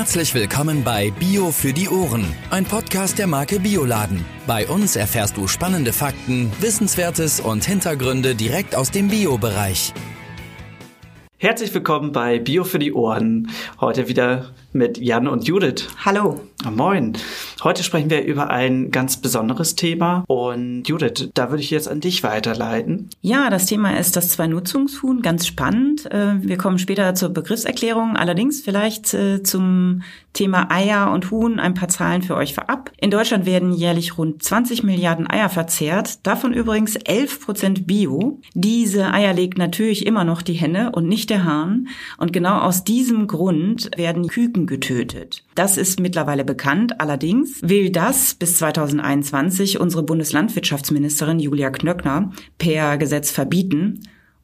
Herzlich willkommen bei Bio für die Ohren, ein Podcast der Marke Bioladen. Bei uns erfährst du spannende Fakten, Wissenswertes und Hintergründe direkt aus dem Bio-Bereich. Herzlich willkommen bei Bio für die Ohren. Heute wieder mit Jan und Judith. Hallo. Moin. Heute sprechen wir über ein ganz besonderes Thema und Judith, da würde ich jetzt an dich weiterleiten. Ja, das Thema ist das Zwei-Nutzungshuhn, ganz spannend. Äh, wir kommen später zur Begriffserklärung, allerdings vielleicht äh, zum Thema Eier und Huhn ein paar Zahlen für euch vorab. In Deutschland werden jährlich rund 20 Milliarden Eier verzehrt, davon übrigens 11 Prozent Bio. Diese Eier legt natürlich immer noch die Henne und nicht der Hahn und genau aus diesem Grund werden Küken Küken getötet. Das ist mittlerweile bekannt. Allerdings will das bis 2021 unsere Bundeslandwirtschaftsministerin Julia Knöckner per Gesetz verbieten.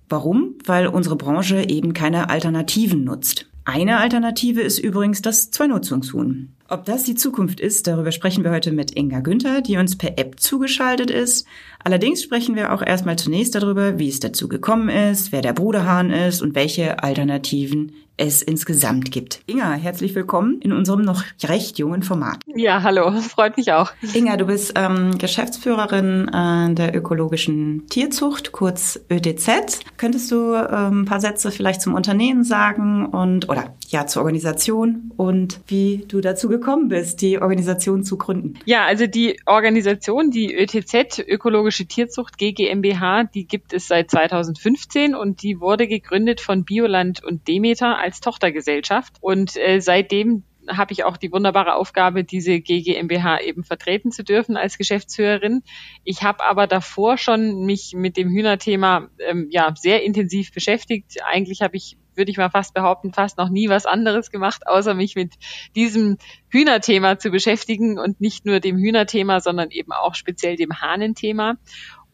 Warum? Weil unsere Branche eben keine Alternativen nutzt. Eine Alternative ist übrigens das Zweinutzungshuhn. Ob das die Zukunft ist, darüber sprechen wir heute mit Inga Günther, die uns per App zugeschaltet ist. Allerdings sprechen wir auch erstmal zunächst darüber, wie es dazu gekommen ist, wer der Bruderhahn ist und welche Alternativen es insgesamt gibt. Inga, herzlich willkommen in unserem noch recht jungen Format. Ja, hallo, freut mich auch. Inga, du bist ähm, Geschäftsführerin äh, der ökologischen Tierzucht, kurz ÖTZ. Könntest du ähm, ein paar Sätze vielleicht zum Unternehmen sagen und oder ja zur Organisation und wie du dazu gekommen bist, die Organisation zu gründen? Ja, also die Organisation, die ÖTZ, Ökologische Tierzucht GGMBH, die gibt es seit 2015 und die wurde gegründet von Bioland und Demeter als Tochtergesellschaft. Und äh, seitdem habe ich auch die wunderbare Aufgabe, diese GGMBH eben vertreten zu dürfen als Geschäftsführerin. Ich habe aber davor schon mich mit dem Hühnerthema ähm, ja sehr intensiv beschäftigt. Eigentlich habe ich, würde ich mal fast behaupten, fast noch nie was anderes gemacht, außer mich mit diesem Hühnerthema zu beschäftigen und nicht nur dem Hühnerthema, sondern eben auch speziell dem Hahnenthema.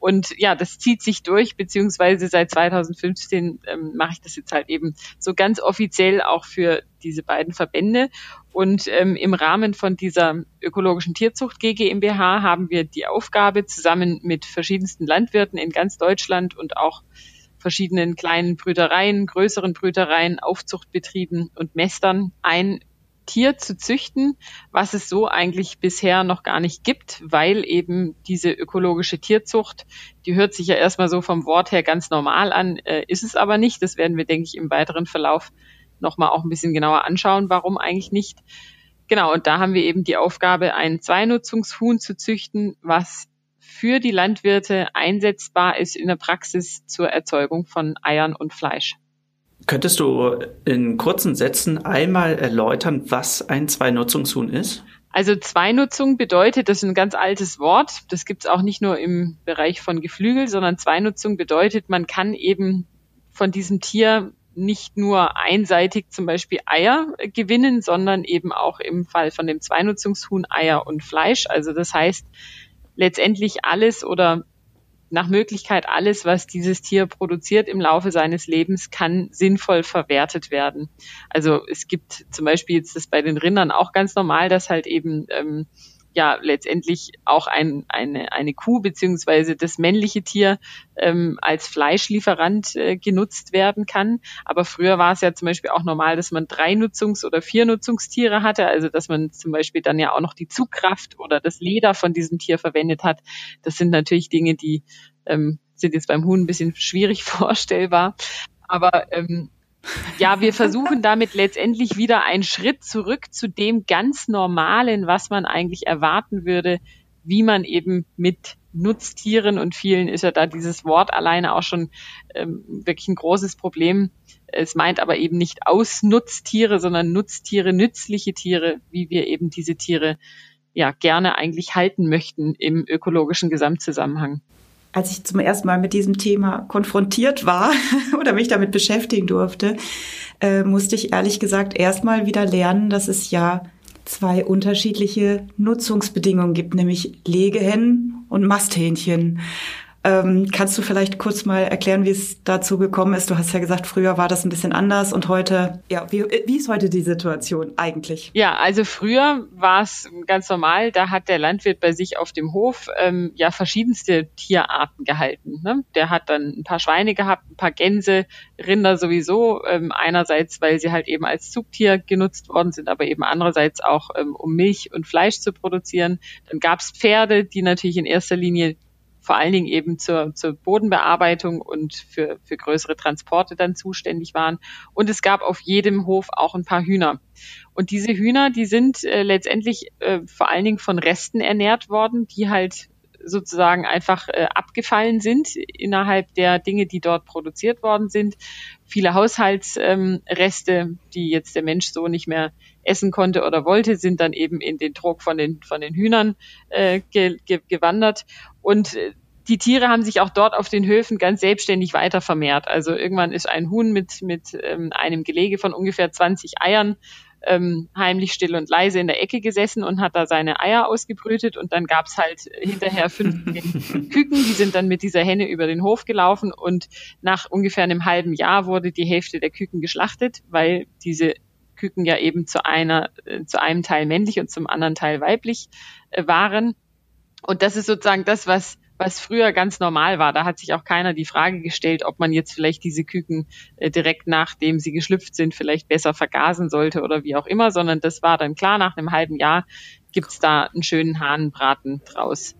Und ja, das zieht sich durch, beziehungsweise seit 2015 ähm, mache ich das jetzt halt eben so ganz offiziell auch für diese beiden Verbände. Und ähm, im Rahmen von dieser ökologischen Tierzucht GmbH haben wir die Aufgabe, zusammen mit verschiedensten Landwirten in ganz Deutschland und auch verschiedenen kleinen Brütereien, größeren Brütereien, Aufzuchtbetrieben und Mästern ein Tier zu züchten, was es so eigentlich bisher noch gar nicht gibt, weil eben diese ökologische Tierzucht, die hört sich ja erstmal so vom Wort her ganz normal an, äh, ist es aber nicht. Das werden wir, denke ich, im weiteren Verlauf nochmal auch ein bisschen genauer anschauen, warum eigentlich nicht. Genau, und da haben wir eben die Aufgabe, ein Zweinutzungshuhn zu züchten, was für die Landwirte einsetzbar ist in der Praxis zur Erzeugung von Eiern und Fleisch. Könntest du in kurzen Sätzen einmal erläutern, was ein Zweinutzungshuhn ist? Also Zweinutzung bedeutet, das ist ein ganz altes Wort, das gibt es auch nicht nur im Bereich von Geflügel, sondern Zweinutzung bedeutet, man kann eben von diesem Tier nicht nur einseitig zum Beispiel Eier gewinnen, sondern eben auch im Fall von dem Zweinutzungshuhn Eier und Fleisch. Also das heißt, letztendlich alles oder nach Möglichkeit alles, was dieses Tier produziert im Laufe seines Lebens, kann sinnvoll verwertet werden. Also es gibt zum Beispiel jetzt das bei den Rindern auch ganz normal, dass halt eben ähm, ja letztendlich auch ein, eine, eine Kuh beziehungsweise das männliche Tier ähm, als Fleischlieferant äh, genutzt werden kann. Aber früher war es ja zum Beispiel auch normal, dass man drei Nutzungs- oder vier Nutzungstiere hatte, also dass man zum Beispiel dann ja auch noch die Zugkraft oder das Leder von diesem Tier verwendet hat. Das sind natürlich Dinge, die ähm, sind jetzt beim Huhn ein bisschen schwierig vorstellbar. Aber ähm, ja, wir versuchen damit letztendlich wieder einen Schritt zurück zu dem ganz Normalen, was man eigentlich erwarten würde, wie man eben mit Nutztieren und vielen ist ja da dieses Wort alleine auch schon ähm, wirklich ein großes Problem. Es meint aber eben nicht Ausnutztiere, sondern Nutztiere, nützliche Tiere, wie wir eben diese Tiere ja gerne eigentlich halten möchten im ökologischen Gesamtzusammenhang als ich zum ersten Mal mit diesem Thema konfrontiert war oder mich damit beschäftigen durfte, äh, musste ich ehrlich gesagt erstmal wieder lernen, dass es ja zwei unterschiedliche Nutzungsbedingungen gibt, nämlich Legehennen und Masthähnchen. Ähm, kannst du vielleicht kurz mal erklären, wie es dazu gekommen ist? Du hast ja gesagt, früher war das ein bisschen anders und heute, ja, wie, wie ist heute die Situation eigentlich? Ja, also früher war es ganz normal, da hat der Landwirt bei sich auf dem Hof ähm, ja verschiedenste Tierarten gehalten. Ne? Der hat dann ein paar Schweine gehabt, ein paar Gänse, Rinder sowieso, ähm, einerseits, weil sie halt eben als Zugtier genutzt worden sind, aber eben andererseits auch, ähm, um Milch und Fleisch zu produzieren. Dann gab es Pferde, die natürlich in erster Linie vor allen Dingen eben zur, zur Bodenbearbeitung und für, für größere Transporte dann zuständig waren. Und es gab auf jedem Hof auch ein paar Hühner. Und diese Hühner, die sind äh, letztendlich äh, vor allen Dingen von Resten ernährt worden, die halt sozusagen einfach äh, abgefallen sind innerhalb der Dinge, die dort produziert worden sind. Viele Haushaltsreste, ähm, die jetzt der Mensch so nicht mehr essen konnte oder wollte, sind dann eben in den Druck von den, von den Hühnern äh, ge, ge, gewandert. Und äh, die Tiere haben sich auch dort auf den Höfen ganz selbstständig weiter vermehrt. Also irgendwann ist ein Huhn mit, mit ähm, einem Gelege von ungefähr 20 Eiern ähm, heimlich still und leise in der Ecke gesessen und hat da seine Eier ausgebrütet und dann gab's halt hinterher fünf Küken, die sind dann mit dieser Henne über den Hof gelaufen und nach ungefähr einem halben Jahr wurde die Hälfte der Küken geschlachtet, weil diese Küken ja eben zu einer, äh, zu einem Teil männlich und zum anderen Teil weiblich äh, waren. Und das ist sozusagen das, was was früher ganz normal war. Da hat sich auch keiner die Frage gestellt, ob man jetzt vielleicht diese Küken äh, direkt nachdem sie geschlüpft sind, vielleicht besser vergasen sollte oder wie auch immer, sondern das war dann klar, nach einem halben Jahr gibt's da einen schönen Hahnenbraten draus.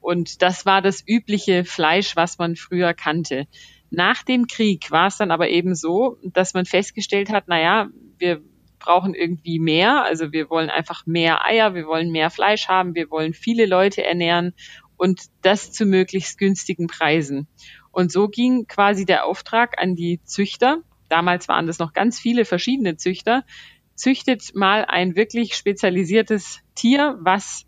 Und das war das übliche Fleisch, was man früher kannte. Nach dem Krieg war es dann aber eben so, dass man festgestellt hat, naja, wir brauchen irgendwie mehr. Also wir wollen einfach mehr Eier, wir wollen mehr Fleisch haben, wir wollen viele Leute ernähren und das zu möglichst günstigen Preisen. Und so ging quasi der Auftrag an die Züchter. Damals waren das noch ganz viele verschiedene Züchter. Züchtet mal ein wirklich spezialisiertes Tier, was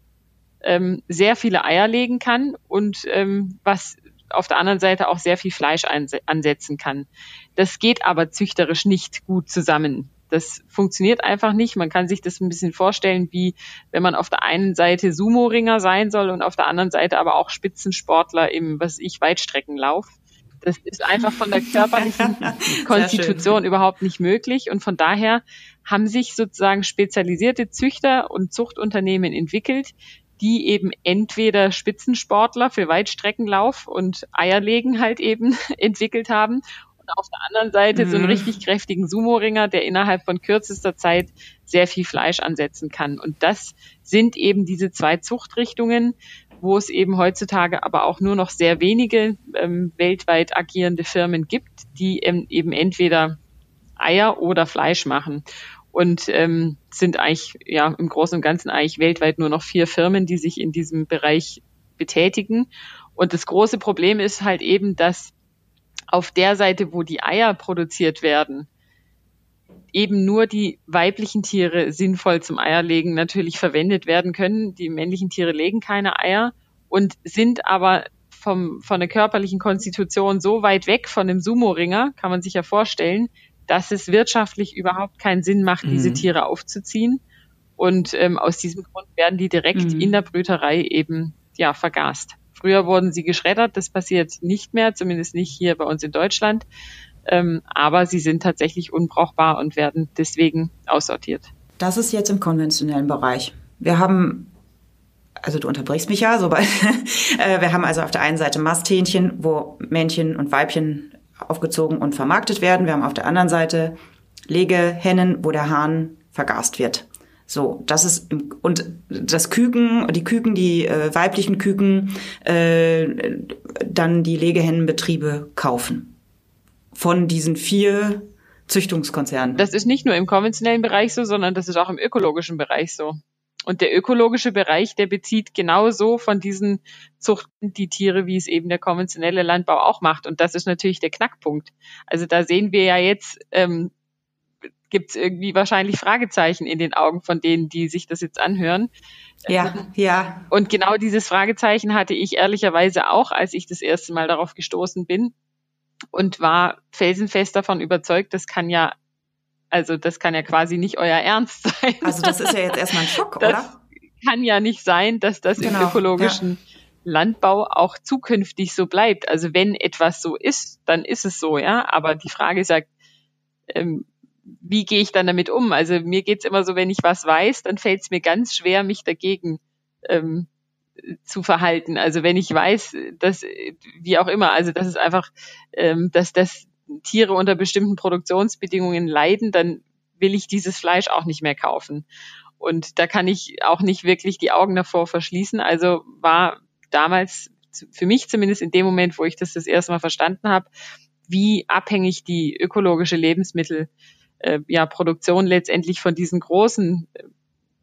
ähm, sehr viele Eier legen kann und ähm, was auf der anderen Seite auch sehr viel Fleisch ansetzen kann. Das geht aber züchterisch nicht gut zusammen. Das funktioniert einfach nicht. Man kann sich das ein bisschen vorstellen, wie wenn man auf der einen Seite Sumo-Ringer sein soll und auf der anderen Seite aber auch Spitzensportler im, was ich, Weitstreckenlauf. Das ist einfach von der körperlichen Konstitution überhaupt nicht möglich. Und von daher haben sich sozusagen spezialisierte Züchter und Zuchtunternehmen entwickelt, die eben entweder Spitzensportler für Weitstreckenlauf und Eierlegen halt eben entwickelt haben und auf der anderen Seite mhm. so einen mhm. richtig kräftigen Sumo-Ringer, der innerhalb von kürzester Zeit sehr viel Fleisch ansetzen kann. Und das sind eben diese zwei Zuchtrichtungen, wo es eben heutzutage aber auch nur noch sehr wenige ähm, weltweit agierende Firmen gibt, die ähm, eben entweder Eier oder Fleisch machen. Und ähm, sind eigentlich ja im Großen und Ganzen eigentlich weltweit nur noch vier Firmen, die sich in diesem Bereich betätigen. Und das große Problem ist halt eben, dass auf der Seite, wo die Eier produziert werden, eben nur die weiblichen Tiere sinnvoll zum Eierlegen natürlich verwendet werden können. Die männlichen Tiere legen keine Eier und sind aber vom, von der körperlichen Konstitution so weit weg von dem Sumo-Ringer, kann man sich ja vorstellen, dass es wirtschaftlich überhaupt keinen Sinn macht, mhm. diese Tiere aufzuziehen. Und ähm, aus diesem Grund werden die direkt mhm. in der Brüterei eben ja vergast. Früher wurden sie geschreddert, das passiert nicht mehr, zumindest nicht hier bei uns in Deutschland. Ähm, aber sie sind tatsächlich unbrauchbar und werden deswegen aussortiert. Das ist jetzt im konventionellen Bereich. Wir haben, also du unterbrichst mich ja, sobald, äh, wir haben also auf der einen Seite Masthähnchen, wo Männchen und Weibchen aufgezogen und vermarktet werden. Wir haben auf der anderen Seite Legehennen, wo der Hahn vergast wird. So, das ist und das Küken, die Küken, die äh, weiblichen Küken, äh, dann die Legehennenbetriebe kaufen von diesen vier Züchtungskonzernen. Das ist nicht nur im konventionellen Bereich so, sondern das ist auch im ökologischen Bereich so. Und der ökologische Bereich, der bezieht genauso von diesen Zuchten die Tiere, wie es eben der konventionelle Landbau auch macht. Und das ist natürlich der Knackpunkt. Also da sehen wir ja jetzt, ähm, gibt es irgendwie wahrscheinlich Fragezeichen in den Augen von denen, die sich das jetzt anhören. Ja, ja. Und genau dieses Fragezeichen hatte ich ehrlicherweise auch, als ich das erste Mal darauf gestoßen bin und war felsenfest davon überzeugt, das kann ja, also das kann ja quasi nicht euer Ernst sein. Also das ist ja jetzt erstmal ein Schock, das oder? Kann ja nicht sein, dass das genau, im ökologischen Landbau auch zukünftig so bleibt. Also wenn etwas so ist, dann ist es so, ja. Aber die Frage ist ja, ähm, wie gehe ich dann damit um? Also mir geht's immer so, wenn ich was weiß, dann fällt es mir ganz schwer, mich dagegen ähm, zu verhalten. Also wenn ich weiß, dass wie auch immer, also das ist einfach, ähm, dass das Tiere unter bestimmten Produktionsbedingungen leiden, dann will ich dieses Fleisch auch nicht mehr kaufen. Und da kann ich auch nicht wirklich die Augen davor verschließen. Also war damals für mich zumindest in dem Moment, wo ich das das erste Mal verstanden habe, wie abhängig die ökologische Lebensmittel äh, ja, Produktion letztendlich von diesen großen äh,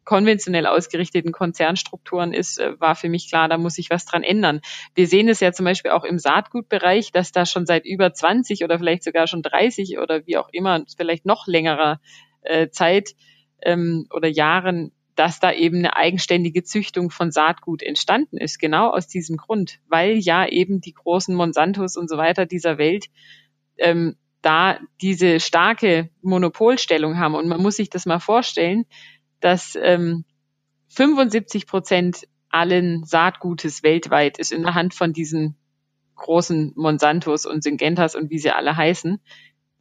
konventionell ausgerichteten Konzernstrukturen ist, äh, war für mich klar, da muss sich was dran ändern. Wir sehen es ja zum Beispiel auch im Saatgutbereich, dass da schon seit über 20 oder vielleicht sogar schon 30 oder wie auch immer, vielleicht noch längerer äh, Zeit ähm, oder Jahren, dass da eben eine eigenständige Züchtung von Saatgut entstanden ist, genau aus diesem Grund, weil ja eben die großen Monsantos und so weiter dieser Welt ähm, da diese starke Monopolstellung haben. Und man muss sich das mal vorstellen, dass ähm, 75 Prozent allen Saatgutes weltweit ist in der Hand von diesen großen Monsantos und Syngentas und wie sie alle heißen.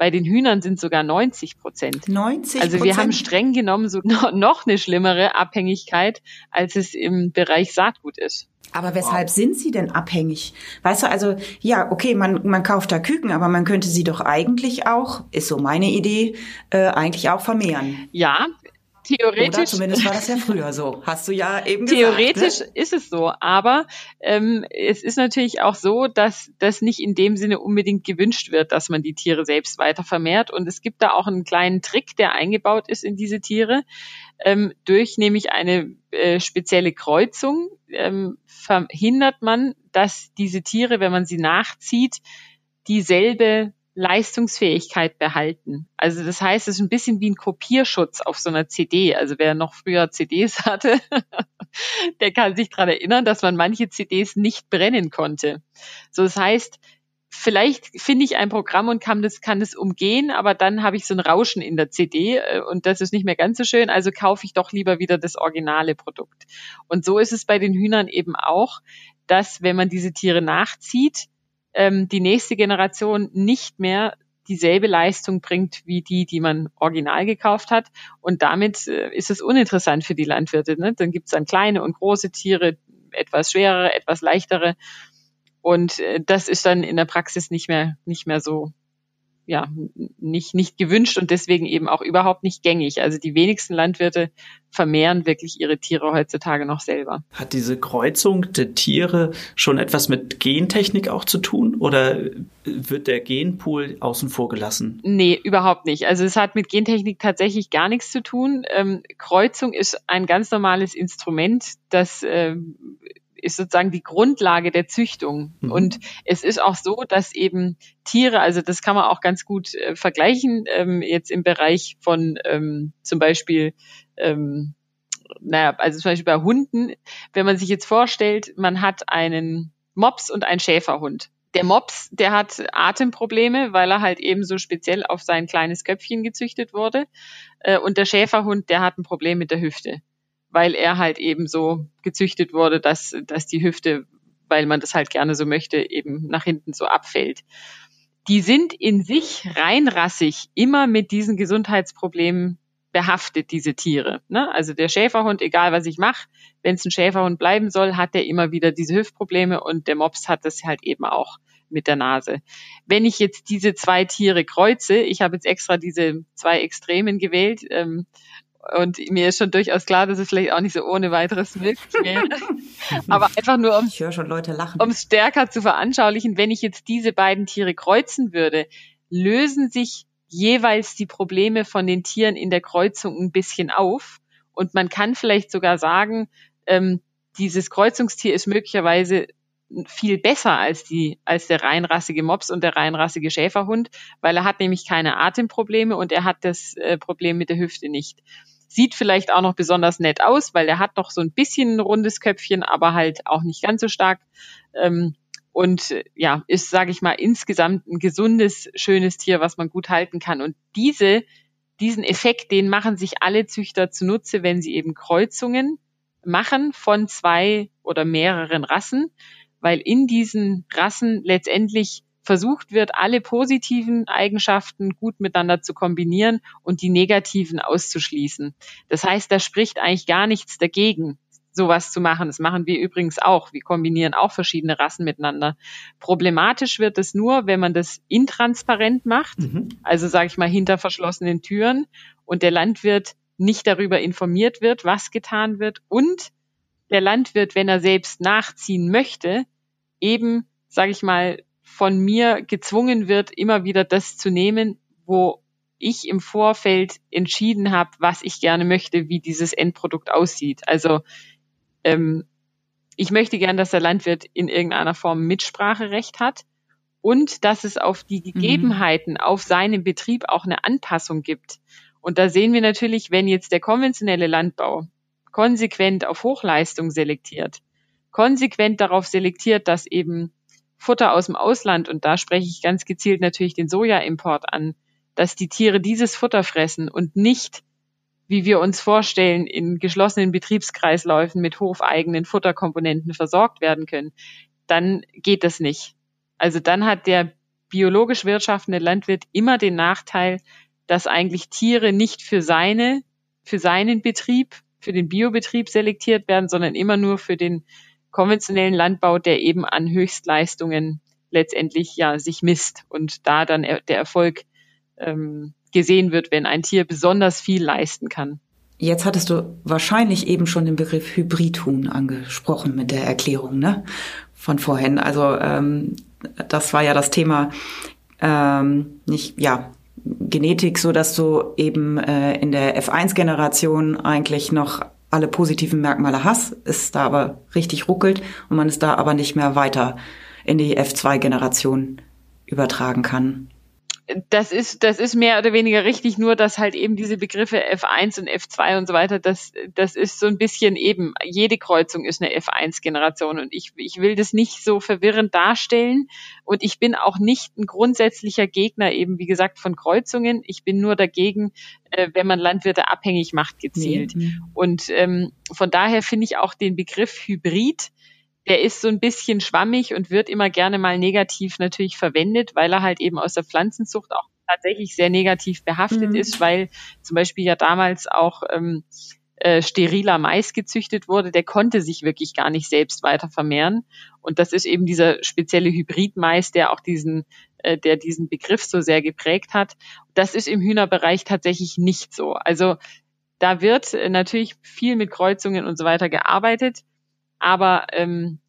Bei den Hühnern sind sogar 90 Prozent. 90 Also wir haben streng genommen so noch eine schlimmere Abhängigkeit, als es im Bereich Saatgut ist. Aber weshalb wow. sind sie denn abhängig? Weißt du, also ja, okay, man, man kauft da Küken, aber man könnte sie doch eigentlich auch, ist so meine Idee, äh, eigentlich auch vermehren. Ja, Theoretisch. Oder zumindest war das ja früher so. Hast du ja eben gesagt. Theoretisch ne? ist es so, aber ähm, es ist natürlich auch so, dass das nicht in dem Sinne unbedingt gewünscht wird, dass man die Tiere selbst weiter vermehrt. Und es gibt da auch einen kleinen Trick, der eingebaut ist in diese Tiere, ähm, durch nämlich eine äh, spezielle Kreuzung ähm, verhindert man, dass diese Tiere, wenn man sie nachzieht, dieselbe Leistungsfähigkeit behalten. Also das heißt, es ist ein bisschen wie ein Kopierschutz auf so einer CD. Also wer noch früher CDs hatte, der kann sich daran erinnern, dass man manche CDs nicht brennen konnte. So das heißt, vielleicht finde ich ein Programm und kann das, kann das umgehen, aber dann habe ich so ein Rauschen in der CD äh, und das ist nicht mehr ganz so schön, also kaufe ich doch lieber wieder das originale Produkt. Und so ist es bei den Hühnern eben auch, dass wenn man diese Tiere nachzieht, ähm, die nächste Generation nicht mehr dieselbe Leistung bringt wie die, die man original gekauft hat. Und damit äh, ist es uninteressant für die Landwirte. Ne? Dann gibt es dann kleine und große Tiere, etwas schwerere, etwas leichtere. Und äh, das ist dann in der Praxis nicht mehr, nicht mehr so ja, nicht, nicht gewünscht und deswegen eben auch überhaupt nicht gängig. Also die wenigsten Landwirte vermehren wirklich ihre Tiere heutzutage noch selber. Hat diese Kreuzung der Tiere schon etwas mit Gentechnik auch zu tun oder wird der Genpool außen vor gelassen? Nee, überhaupt nicht. Also es hat mit Gentechnik tatsächlich gar nichts zu tun. Ähm, Kreuzung ist ein ganz normales Instrument, das ähm, ist sozusagen die Grundlage der Züchtung. Mhm. Und es ist auch so, dass eben Tiere, also das kann man auch ganz gut äh, vergleichen, ähm, jetzt im Bereich von ähm, zum Beispiel ähm, naja, also zum Beispiel bei Hunden, wenn man sich jetzt vorstellt, man hat einen Mops und einen Schäferhund. Der Mops, der hat Atemprobleme, weil er halt eben so speziell auf sein kleines Köpfchen gezüchtet wurde. Äh, und der Schäferhund, der hat ein Problem mit der Hüfte weil er halt eben so gezüchtet wurde, dass, dass die Hüfte, weil man das halt gerne so möchte, eben nach hinten so abfällt. Die sind in sich reinrassig immer mit diesen Gesundheitsproblemen behaftet, diese Tiere. Ne? Also der Schäferhund, egal was ich mache, wenn es ein Schäferhund bleiben soll, hat er immer wieder diese Hüftprobleme und der Mops hat das halt eben auch mit der Nase. Wenn ich jetzt diese zwei Tiere kreuze, ich habe jetzt extra diese zwei Extremen gewählt, ähm, und mir ist schon durchaus klar, dass es vielleicht auch nicht so ohne weiteres möglich wäre. Aber einfach nur, um es stärker zu veranschaulichen, wenn ich jetzt diese beiden Tiere kreuzen würde, lösen sich jeweils die Probleme von den Tieren in der Kreuzung ein bisschen auf. Und man kann vielleicht sogar sagen, ähm, dieses Kreuzungstier ist möglicherweise viel besser als die, als der reinrassige Mops und der reinrassige Schäferhund, weil er hat nämlich keine Atemprobleme und er hat das äh, Problem mit der Hüfte nicht. Sieht vielleicht auch noch besonders nett aus, weil der hat doch so ein bisschen ein rundes Köpfchen, aber halt auch nicht ganz so stark. Ähm, und ja, ist, sage ich mal, insgesamt ein gesundes, schönes Tier, was man gut halten kann. Und diese, diesen Effekt, den machen sich alle Züchter zunutze, wenn sie eben Kreuzungen machen von zwei oder mehreren Rassen, weil in diesen Rassen letztendlich versucht wird, alle positiven Eigenschaften gut miteinander zu kombinieren und die negativen auszuschließen. Das heißt, da spricht eigentlich gar nichts dagegen, sowas zu machen. Das machen wir übrigens auch. Wir kombinieren auch verschiedene Rassen miteinander. Problematisch wird es nur, wenn man das intransparent macht, mhm. also sage ich mal hinter verschlossenen Türen und der Landwirt nicht darüber informiert wird, was getan wird und der Landwirt, wenn er selbst nachziehen möchte, eben, sage ich mal, von mir gezwungen wird, immer wieder das zu nehmen, wo ich im Vorfeld entschieden habe, was ich gerne möchte, wie dieses Endprodukt aussieht. Also ähm, ich möchte gern, dass der Landwirt in irgendeiner Form Mitspracherecht hat und dass es auf die mhm. Gegebenheiten mhm. auf seinem Betrieb auch eine Anpassung gibt. Und da sehen wir natürlich, wenn jetzt der konventionelle Landbau konsequent auf Hochleistung selektiert, konsequent darauf selektiert, dass eben Futter aus dem Ausland, und da spreche ich ganz gezielt natürlich den Sojaimport an, dass die Tiere dieses Futter fressen und nicht, wie wir uns vorstellen, in geschlossenen Betriebskreisläufen mit hofeigenen Futterkomponenten versorgt werden können, dann geht das nicht. Also dann hat der biologisch wirtschaftende Landwirt immer den Nachteil, dass eigentlich Tiere nicht für seine, für seinen Betrieb, für den Biobetrieb selektiert werden, sondern immer nur für den konventionellen Landbau, der eben an Höchstleistungen letztendlich ja sich misst und da dann der Erfolg ähm, gesehen wird, wenn ein Tier besonders viel leisten kann. Jetzt hattest du wahrscheinlich eben schon den Begriff Hybridhuhn angesprochen mit der Erklärung, ne? Von vorhin. Also ähm, das war ja das Thema ähm, nicht, ja, Genetik, so dass du eben äh, in der F1-Generation eigentlich noch alle positiven Merkmale hast, ist da aber richtig ruckelt und man es da aber nicht mehr weiter in die F2-Generation übertragen kann. Das ist, das ist mehr oder weniger richtig, nur dass halt eben diese Begriffe F1 und F2 und so weiter, das, das ist so ein bisschen eben, jede Kreuzung ist eine F1-Generation und ich, ich will das nicht so verwirrend darstellen und ich bin auch nicht ein grundsätzlicher Gegner eben, wie gesagt, von Kreuzungen. Ich bin nur dagegen, äh, wenn man Landwirte abhängig macht, gezielt. Mhm. Und ähm, von daher finde ich auch den Begriff Hybrid der ist so ein bisschen schwammig und wird immer gerne mal negativ natürlich verwendet, weil er halt eben aus der Pflanzenzucht auch tatsächlich sehr negativ behaftet mhm. ist, weil zum Beispiel ja damals auch ähm, äh, steriler Mais gezüchtet wurde, der konnte sich wirklich gar nicht selbst weiter vermehren. Und das ist eben dieser spezielle Hybridmais, der auch diesen, äh, der diesen Begriff so sehr geprägt hat. Das ist im Hühnerbereich tatsächlich nicht so. Also da wird äh, natürlich viel mit Kreuzungen und so weiter gearbeitet. Aber ähm,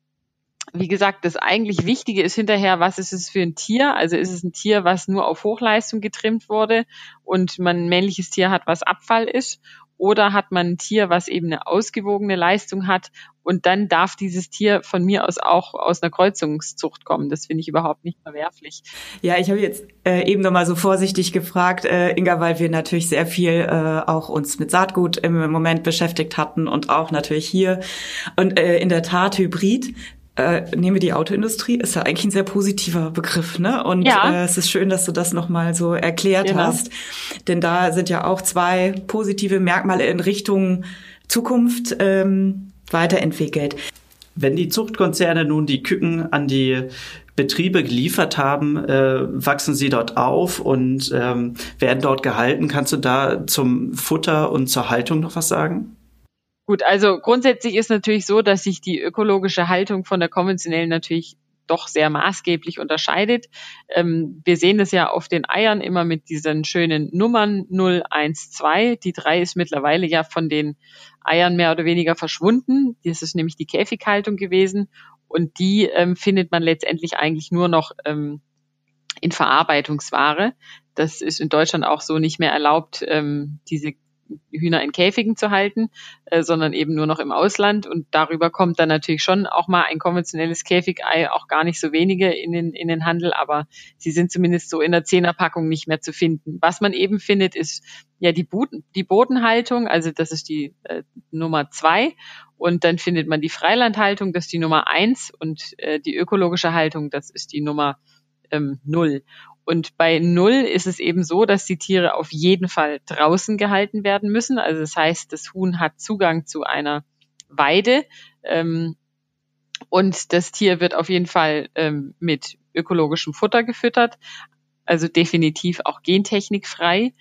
wie gesagt, das eigentlich Wichtige ist hinterher, was ist es für ein Tier? Also ist es ein Tier, was nur auf Hochleistung getrimmt wurde und man ein männliches Tier hat, was Abfall ist? Oder hat man ein Tier, was eben eine ausgewogene Leistung hat und dann darf dieses Tier von mir aus auch aus einer Kreuzungszucht kommen. Das finde ich überhaupt nicht verwerflich. Ja, ich habe jetzt äh, eben nochmal so vorsichtig gefragt, äh, Inga, weil wir natürlich sehr viel äh, auch uns mit Saatgut im Moment beschäftigt hatten und auch natürlich hier. Und äh, in der Tat Hybrid äh, nehmen wir die Autoindustrie, ist ja eigentlich ein sehr positiver Begriff, ne? Und ja. äh, es ist schön, dass du das nochmal so erklärt genau. hast. Denn da sind ja auch zwei positive Merkmale in Richtung Zukunft ähm, weiterentwickelt. Wenn die Zuchtkonzerne nun die Küken an die Betriebe geliefert haben, äh, wachsen sie dort auf und ähm, werden dort gehalten. Kannst du da zum Futter und zur Haltung noch was sagen? Gut, also grundsätzlich ist natürlich so, dass sich die ökologische Haltung von der konventionellen natürlich doch sehr maßgeblich unterscheidet. Ähm, wir sehen das ja auf den Eiern immer mit diesen schönen Nummern 0, 1, 2. Die 3 ist mittlerweile ja von den Eiern mehr oder weniger verschwunden. Das ist nämlich die Käfighaltung gewesen. Und die ähm, findet man letztendlich eigentlich nur noch ähm, in Verarbeitungsware. Das ist in Deutschland auch so nicht mehr erlaubt, ähm, diese Hühner in Käfigen zu halten, äh, sondern eben nur noch im Ausland. Und darüber kommt dann natürlich schon auch mal ein konventionelles Käfigei, auch gar nicht so wenige in den, in den Handel, aber sie sind zumindest so in der Zehnerpackung nicht mehr zu finden. Was man eben findet, ist ja die, Boden, die Bodenhaltung, also das ist die äh, Nummer zwei. Und dann findet man die Freilandhaltung, das ist die Nummer eins. Und äh, die ökologische Haltung, das ist die Nummer ähm, null. Und bei Null ist es eben so, dass die Tiere auf jeden Fall draußen gehalten werden müssen. Also das heißt, das Huhn hat Zugang zu einer Weide. Ähm, und das Tier wird auf jeden Fall ähm, mit ökologischem Futter gefüttert, also definitiv auch gentechnikfrei.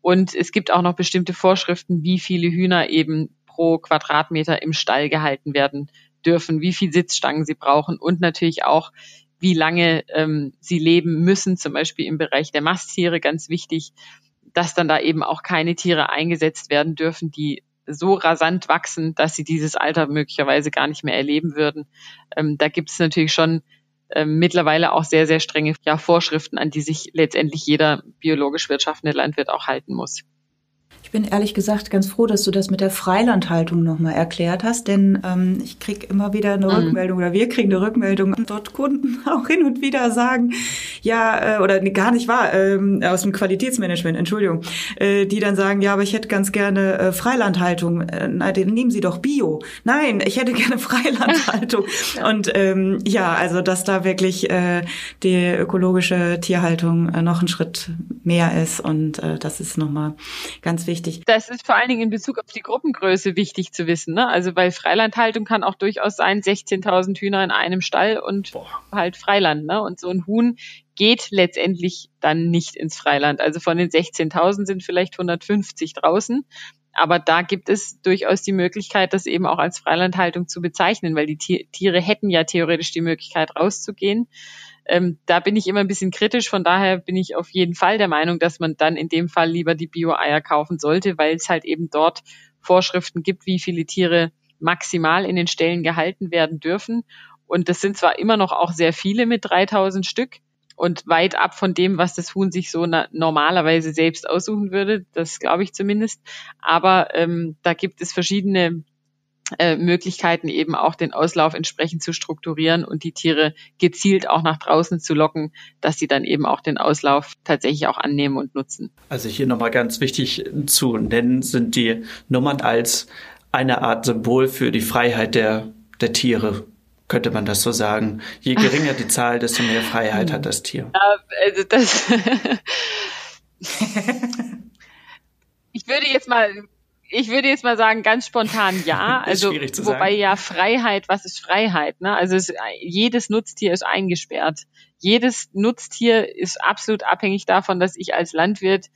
Und es gibt auch noch bestimmte Vorschriften, wie viele Hühner eben pro Quadratmeter im Stall gehalten werden dürfen, wie viel Sitzstangen sie brauchen und natürlich auch, wie lange ähm, sie leben müssen, zum Beispiel im Bereich der Masttiere, ganz wichtig, dass dann da eben auch keine Tiere eingesetzt werden dürfen, die so rasant wachsen, dass sie dieses Alter möglicherweise gar nicht mehr erleben würden. Ähm, da gibt es natürlich schon ähm, mittlerweile auch sehr, sehr strenge ja, Vorschriften, an die sich letztendlich jeder biologisch wirtschaftende Landwirt auch halten muss. Ich bin ehrlich gesagt ganz froh, dass du das mit der Freilandhaltung nochmal erklärt hast, denn ähm, ich kriege immer wieder eine mhm. Rückmeldung oder wir kriegen eine Rückmeldung und dort Kunden auch hin und wieder sagen, ja, äh, oder nee, gar nicht wahr, äh, aus dem Qualitätsmanagement, Entschuldigung, äh, die dann sagen, ja, aber ich hätte ganz gerne äh, Freilandhaltung. Äh, nein, nehmen Sie doch Bio. Nein, ich hätte gerne Freilandhaltung. und ähm, ja, also dass da wirklich äh, die ökologische Tierhaltung äh, noch ein Schritt mehr ist und äh, das ist nochmal ganz wichtig wichtig. Das ist vor allen Dingen in Bezug auf die Gruppengröße wichtig zu wissen. Ne? Also weil Freilandhaltung kann auch durchaus sein, 16.000 Hühner in einem Stall und Boah. halt Freiland. Ne? Und so ein Huhn geht letztendlich dann nicht ins Freiland. Also von den 16.000 sind vielleicht 150 draußen. Aber da gibt es durchaus die Möglichkeit, das eben auch als Freilandhaltung zu bezeichnen, weil die Tiere hätten ja theoretisch die Möglichkeit rauszugehen. Ähm, da bin ich immer ein bisschen kritisch. Von daher bin ich auf jeden Fall der Meinung, dass man dann in dem Fall lieber die Bio-Eier kaufen sollte, weil es halt eben dort Vorschriften gibt, wie viele Tiere maximal in den Ställen gehalten werden dürfen. Und das sind zwar immer noch auch sehr viele mit 3000 Stück und weit ab von dem, was das Huhn sich so normalerweise selbst aussuchen würde. Das glaube ich zumindest. Aber ähm, da gibt es verschiedene äh, Möglichkeiten, eben auch den Auslauf entsprechend zu strukturieren und die Tiere gezielt auch nach draußen zu locken, dass sie dann eben auch den Auslauf tatsächlich auch annehmen und nutzen. Also hier nochmal ganz wichtig zu nennen sind die Nummern als eine Art Symbol für die Freiheit der, der Tiere könnte man das so sagen. Je geringer die Zahl, desto mehr Freiheit hat das Tier. Also das ich würde jetzt mal ich würde jetzt mal sagen, ganz spontan ja. Also wobei ja Freiheit, was ist Freiheit? Ne? Also es, jedes Nutztier ist eingesperrt. Jedes Nutztier ist absolut abhängig davon, dass ich als Landwirt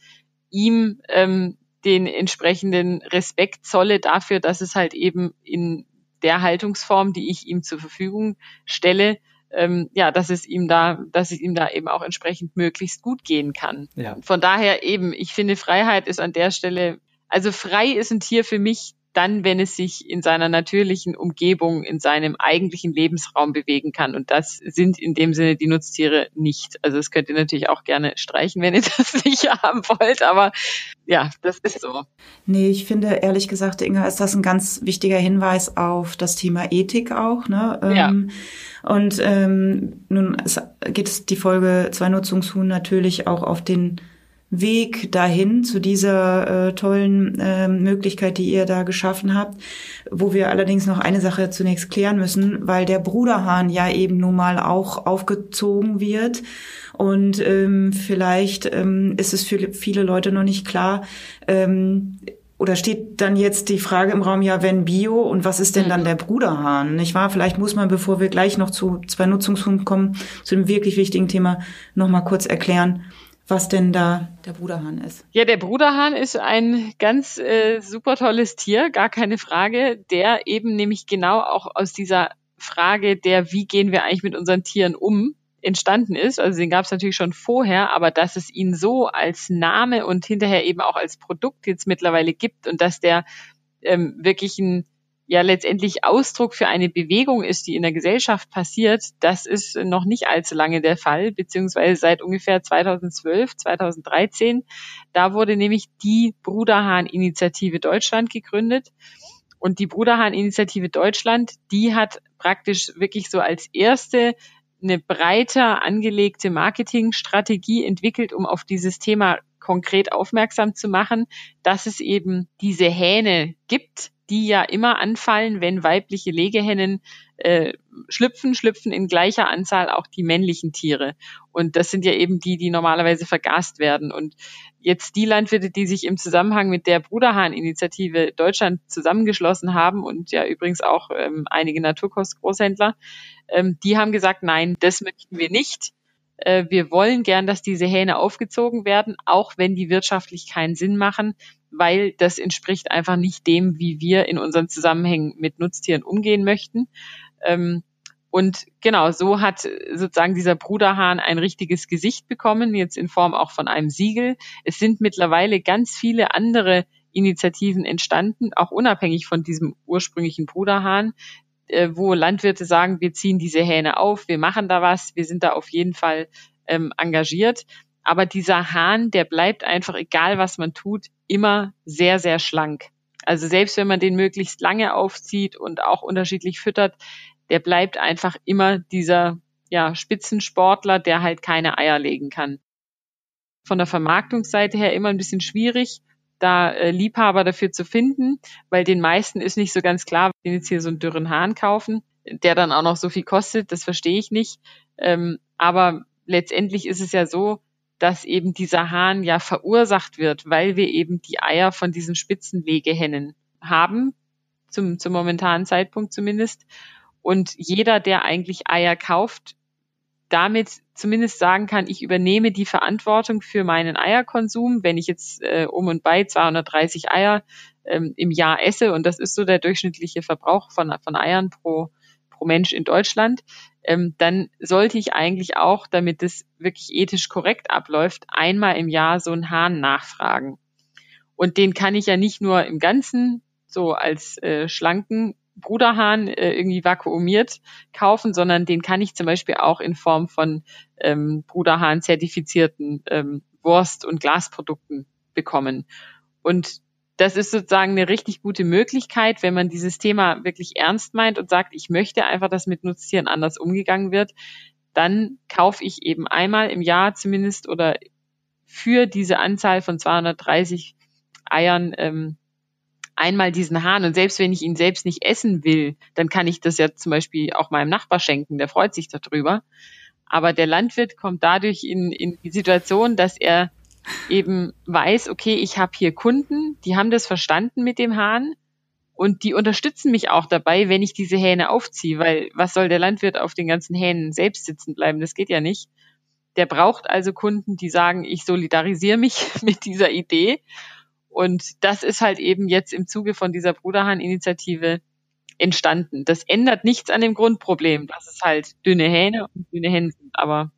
ihm ähm, den entsprechenden Respekt zolle dafür, dass es halt eben in der Haltungsform, die ich ihm zur Verfügung stelle, ähm, ja, dass es ihm da, dass es ihm da eben auch entsprechend möglichst gut gehen kann. Ja. Von daher eben, ich finde, Freiheit ist an der Stelle also frei ist ein Tier für mich dann, wenn es sich in seiner natürlichen Umgebung, in seinem eigentlichen Lebensraum bewegen kann. Und das sind in dem Sinne die Nutztiere nicht. Also das könnt ihr natürlich auch gerne streichen, wenn ihr das nicht haben wollt. Aber ja, das ist so. Nee, ich finde ehrlich gesagt, Inga, ist das ein ganz wichtiger Hinweis auf das Thema Ethik auch. Ne? Ja. Ähm, und ähm, nun geht es die Folge zwei Nutzungshuhn natürlich auch auf den Weg dahin zu dieser äh, tollen äh, Möglichkeit, die ihr da geschaffen habt, wo wir allerdings noch eine Sache zunächst klären müssen, weil der Bruderhahn ja eben nun mal auch aufgezogen wird. Und ähm, vielleicht ähm, ist es für viele Leute noch nicht klar, ähm, oder steht dann jetzt die Frage im Raum, ja, wenn Bio und was ist denn dann mhm. der Bruderhahn? Nicht wahr? Vielleicht muss man, bevor wir gleich noch zu zwei Nutzungshunden kommen, zu dem wirklich wichtigen Thema, noch mal kurz erklären, was denn da der Bruderhahn ist. Ja, der Bruderhahn ist ein ganz äh, super tolles Tier, gar keine Frage, der eben nämlich genau auch aus dieser Frage der, wie gehen wir eigentlich mit unseren Tieren um, entstanden ist. Also den gab es natürlich schon vorher, aber dass es ihn so als Name und hinterher eben auch als Produkt jetzt mittlerweile gibt und dass der ähm, wirklich ein ja letztendlich Ausdruck für eine Bewegung ist, die in der Gesellschaft passiert, das ist noch nicht allzu lange der Fall, beziehungsweise seit ungefähr 2012, 2013. Da wurde nämlich die Bruderhahn-Initiative Deutschland gegründet. Und die Bruderhahn-Initiative Deutschland, die hat praktisch wirklich so als erste eine breiter angelegte Marketingstrategie entwickelt, um auf dieses Thema konkret aufmerksam zu machen, dass es eben diese Hähne gibt, die ja immer anfallen, wenn weibliche Legehennen äh, schlüpfen, schlüpfen in gleicher Anzahl auch die männlichen Tiere. Und das sind ja eben die, die normalerweise vergast werden. Und jetzt die Landwirte, die sich im Zusammenhang mit der Bruderhahn-Initiative Deutschland zusammengeschlossen haben und ja übrigens auch ähm, einige Naturkostgroßhändler, ähm, die haben gesagt, nein, das möchten wir nicht. Äh, wir wollen gern, dass diese Hähne aufgezogen werden, auch wenn die wirtschaftlich keinen Sinn machen, weil das entspricht einfach nicht dem, wie wir in unseren Zusammenhängen mit Nutztieren umgehen möchten. Ähm, und genau, so hat sozusagen dieser Bruderhahn ein richtiges Gesicht bekommen, jetzt in Form auch von einem Siegel. Es sind mittlerweile ganz viele andere Initiativen entstanden, auch unabhängig von diesem ursprünglichen Bruderhahn, äh, wo Landwirte sagen, wir ziehen diese Hähne auf, wir machen da was, wir sind da auf jeden Fall ähm, engagiert. Aber dieser Hahn, der bleibt einfach, egal was man tut, immer sehr, sehr schlank. Also selbst wenn man den möglichst lange aufzieht und auch unterschiedlich füttert, der bleibt einfach immer dieser ja, Spitzensportler, der halt keine Eier legen kann. Von der Vermarktungsseite her immer ein bisschen schwierig, da äh, Liebhaber dafür zu finden, weil den meisten ist nicht so ganz klar, wenn jetzt hier so einen dürren Hahn kaufen, der dann auch noch so viel kostet, das verstehe ich nicht. Ähm, aber letztendlich ist es ja so, dass eben dieser Hahn ja verursacht wird, weil wir eben die Eier von diesen Spitzenlegehennen haben, zum, zum momentanen Zeitpunkt zumindest. Und jeder, der eigentlich Eier kauft, damit zumindest sagen kann, ich übernehme die Verantwortung für meinen Eierkonsum, wenn ich jetzt äh, um und bei 230 Eier ähm, im Jahr esse, und das ist so der durchschnittliche Verbrauch von, von Eiern pro, pro Mensch in Deutschland, ähm, dann sollte ich eigentlich auch, damit es wirklich ethisch korrekt abläuft, einmal im Jahr so einen Hahn nachfragen. Und den kann ich ja nicht nur im Ganzen so als äh, schlanken Bruderhahn äh, irgendwie vakuumiert kaufen, sondern den kann ich zum Beispiel auch in Form von ähm, Bruderhahn zertifizierten ähm, Wurst- und Glasprodukten bekommen. Und das ist sozusagen eine richtig gute Möglichkeit, wenn man dieses Thema wirklich ernst meint und sagt, ich möchte einfach, dass mit Nutztieren anders umgegangen wird, dann kaufe ich eben einmal im Jahr zumindest oder für diese Anzahl von 230 Eiern ähm, einmal diesen Hahn und selbst wenn ich ihn selbst nicht essen will, dann kann ich das ja zum Beispiel auch meinem Nachbar schenken, der freut sich darüber. Aber der Landwirt kommt dadurch in, in die Situation, dass er eben weiß, okay, ich habe hier Kunden, die haben das verstanden mit dem Hahn und die unterstützen mich auch dabei, wenn ich diese Hähne aufziehe, weil was soll der Landwirt auf den ganzen Hähnen selbst sitzen bleiben? Das geht ja nicht. Der braucht also Kunden, die sagen, ich solidarisiere mich mit dieser Idee und das ist halt eben jetzt im Zuge von dieser Bruderhahn-Initiative entstanden. Das ändert nichts an dem Grundproblem, dass es halt dünne Hähne und dünne Hennen sind. Aber.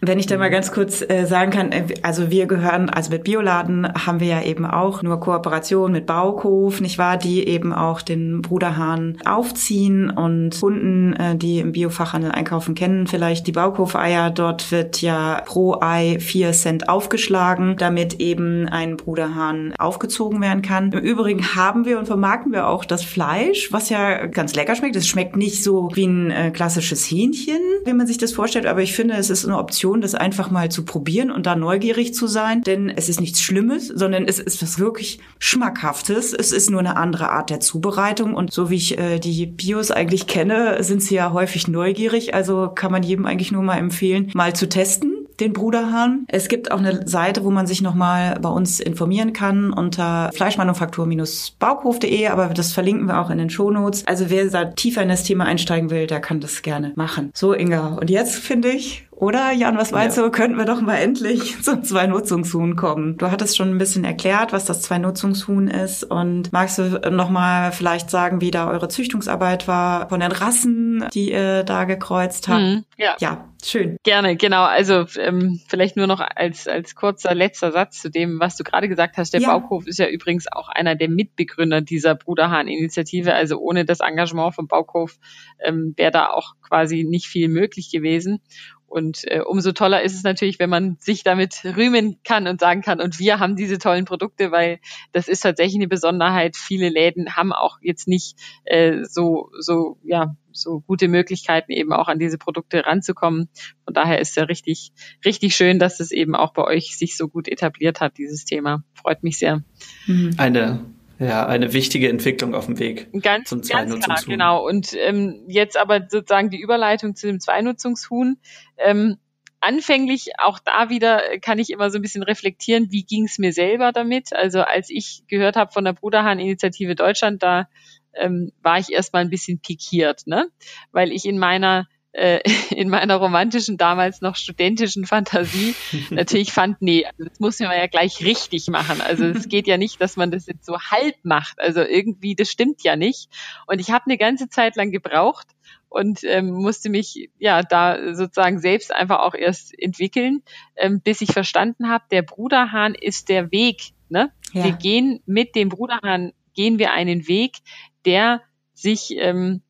Wenn ich da mal ganz kurz äh, sagen kann, äh, also wir gehören, also mit Bioladen haben wir ja eben auch nur Kooperation mit Baukof, nicht wahr, die eben auch den Bruderhahn aufziehen und Kunden, äh, die im Biofachhandel einkaufen, kennen vielleicht die Baukof-Eier. Dort wird ja pro Ei vier Cent aufgeschlagen, damit eben ein Bruderhahn aufgezogen werden kann. Im Übrigen haben wir und vermarkten wir auch das Fleisch, was ja ganz lecker schmeckt. Es schmeckt nicht so wie ein äh, klassisches Hähnchen, wie man sich das vorstellt, aber ich finde, es ist eine Option, Option, das einfach mal zu probieren und da neugierig zu sein, denn es ist nichts Schlimmes, sondern es ist was wirklich Schmackhaftes. Es ist nur eine andere Art der Zubereitung und so wie ich äh, die Bios eigentlich kenne, sind sie ja häufig neugierig, also kann man jedem eigentlich nur mal empfehlen, mal zu testen den Bruderhahn. Es gibt auch eine Seite, wo man sich nochmal bei uns informieren kann unter fleischmanufaktur-bauhof.de, aber das verlinken wir auch in den Shownotes. Also wer da tiefer in das Thema einsteigen will, der kann das gerne machen. So, Inga. Und jetzt finde ich, oder Jan, was meinst ja. du, könnten wir doch mal endlich zum Zwei-Nutzungshuhn kommen? Du hattest schon ein bisschen erklärt, was das Zwei-Nutzungshuhn ist und magst du noch mal vielleicht sagen, wie da eure Züchtungsarbeit war von den Rassen, die ihr da gekreuzt habt? Mhm, ja. ja, schön. Gerne, genau. Also ähm, vielleicht nur noch als als kurzer letzter Satz zu dem, was du gerade gesagt hast. Der ja. Bauhof ist ja übrigens auch einer der Mitbegründer dieser Bruderhahn-Initiative. Also ohne das Engagement vom Bauhof ähm, wäre da auch quasi nicht viel möglich gewesen. Und äh, umso toller ist es natürlich, wenn man sich damit rühmen kann und sagen kann, und wir haben diese tollen Produkte, weil das ist tatsächlich eine Besonderheit. Viele Läden haben auch jetzt nicht äh, so, so, ja, so gute Möglichkeiten, eben auch an diese Produkte ranzukommen. Von daher ist ja richtig, richtig schön, dass es eben auch bei euch sich so gut etabliert hat, dieses Thema. Freut mich sehr. Mhm. Eine Ja, eine wichtige Entwicklung auf dem Weg ganz, zum ganz klar, genau. Und ähm, jetzt aber sozusagen die Überleitung zu dem Zweinutzungshuhn. Ähm, anfänglich, auch da wieder kann ich immer so ein bisschen reflektieren, wie ging es mir selber damit. Also als ich gehört habe von der Bruderhahn-Initiative Deutschland, da ähm, war ich erstmal ein bisschen pikiert, ne? Weil ich in meiner äh, in meiner romantischen, damals noch studentischen Fantasie natürlich fand, nee, also das muss man ja gleich richtig machen. Also es geht ja nicht, dass man das jetzt so halb macht. Also irgendwie, das stimmt ja nicht. Und ich habe eine ganze Zeit lang gebraucht und ähm, musste mich ja da sozusagen selbst einfach auch erst entwickeln, ähm, bis ich verstanden habe, der Bruderhahn ist der Weg. Ne? Ja. Wir gehen mit dem Bruderhahn gehen wir einen Weg, der sich ähm,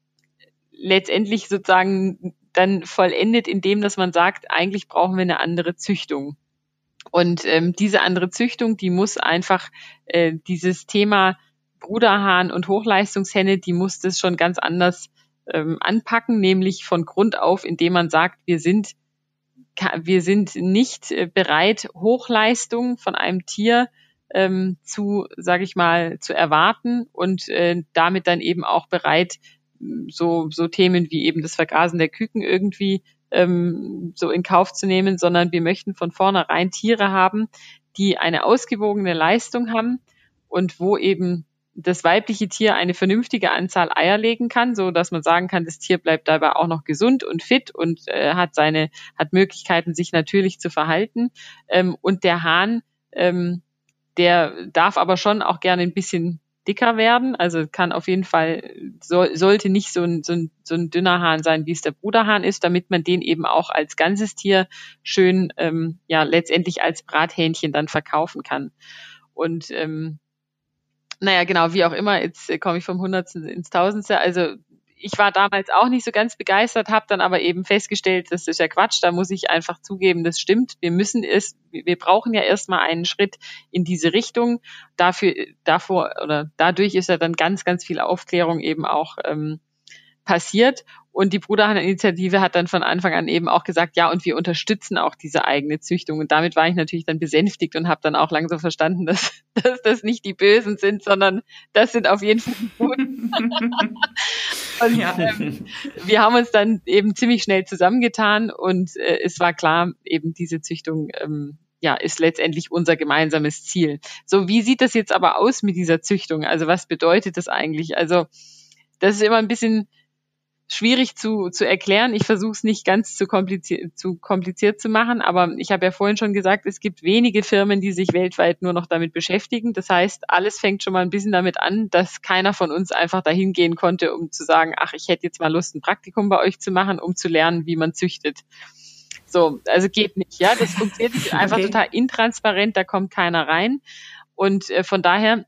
letztendlich sozusagen dann vollendet, indem dass man sagt, eigentlich brauchen wir eine andere Züchtung. Und ähm, diese andere Züchtung, die muss einfach äh, dieses Thema Bruderhahn und Hochleistungshenne, die muss das schon ganz anders ähm, anpacken, nämlich von Grund auf, indem man sagt, wir sind wir sind nicht äh, bereit, Hochleistung von einem Tier ähm, zu, sage ich mal, zu erwarten und äh, damit dann eben auch bereit, so, so Themen wie eben das Vergasen der Küken irgendwie ähm, so in Kauf zu nehmen, sondern wir möchten von vornherein Tiere haben, die eine ausgewogene Leistung haben und wo eben das weibliche Tier eine vernünftige Anzahl Eier legen kann, so dass man sagen kann, das Tier bleibt dabei auch noch gesund und fit und äh, hat seine hat Möglichkeiten, sich natürlich zu verhalten. Ähm, und der Hahn, ähm, der darf aber schon auch gerne ein bisschen dicker werden. Also kann auf jeden Fall soll, sollte nicht so ein, so, ein, so ein dünner Hahn sein, wie es der Bruderhahn ist, damit man den eben auch als ganzes Tier schön ähm, ja letztendlich als Brathähnchen dann verkaufen kann. Und ähm, naja, genau, wie auch immer, jetzt äh, komme ich vom Hundertsten ins Tausendste. Also ich war damals auch nicht so ganz begeistert, habe dann aber eben festgestellt, das ist ja Quatsch, da muss ich einfach zugeben, das stimmt. Wir müssen es, wir brauchen ja erstmal einen Schritt in diese Richtung. Dafür, davor oder dadurch ist ja dann ganz, ganz viel Aufklärung eben auch ähm, passiert. Und die Bruderhahn-Initiative hat dann von Anfang an eben auch gesagt, ja, und wir unterstützen auch diese eigene Züchtung. Und damit war ich natürlich dann besänftigt und habe dann auch langsam verstanden, dass, dass das nicht die Bösen sind, sondern das sind auf jeden Fall die Guten. und ja. ähm, wir haben uns dann eben ziemlich schnell zusammengetan und äh, es war klar, eben diese Züchtung ähm, ja, ist letztendlich unser gemeinsames Ziel. So, wie sieht das jetzt aber aus mit dieser Züchtung? Also was bedeutet das eigentlich? Also das ist immer ein bisschen schwierig zu, zu erklären. Ich versuche es nicht ganz zu kompliziert, zu kompliziert zu machen, aber ich habe ja vorhin schon gesagt, es gibt wenige Firmen, die sich weltweit nur noch damit beschäftigen. Das heißt, alles fängt schon mal ein bisschen damit an, dass keiner von uns einfach dahin gehen konnte, um zu sagen, ach, ich hätte jetzt mal Lust, ein Praktikum bei euch zu machen, um zu lernen, wie man züchtet. So, also geht nicht, ja. Das funktioniert einfach okay. total intransparent, da kommt keiner rein. Und äh, von daher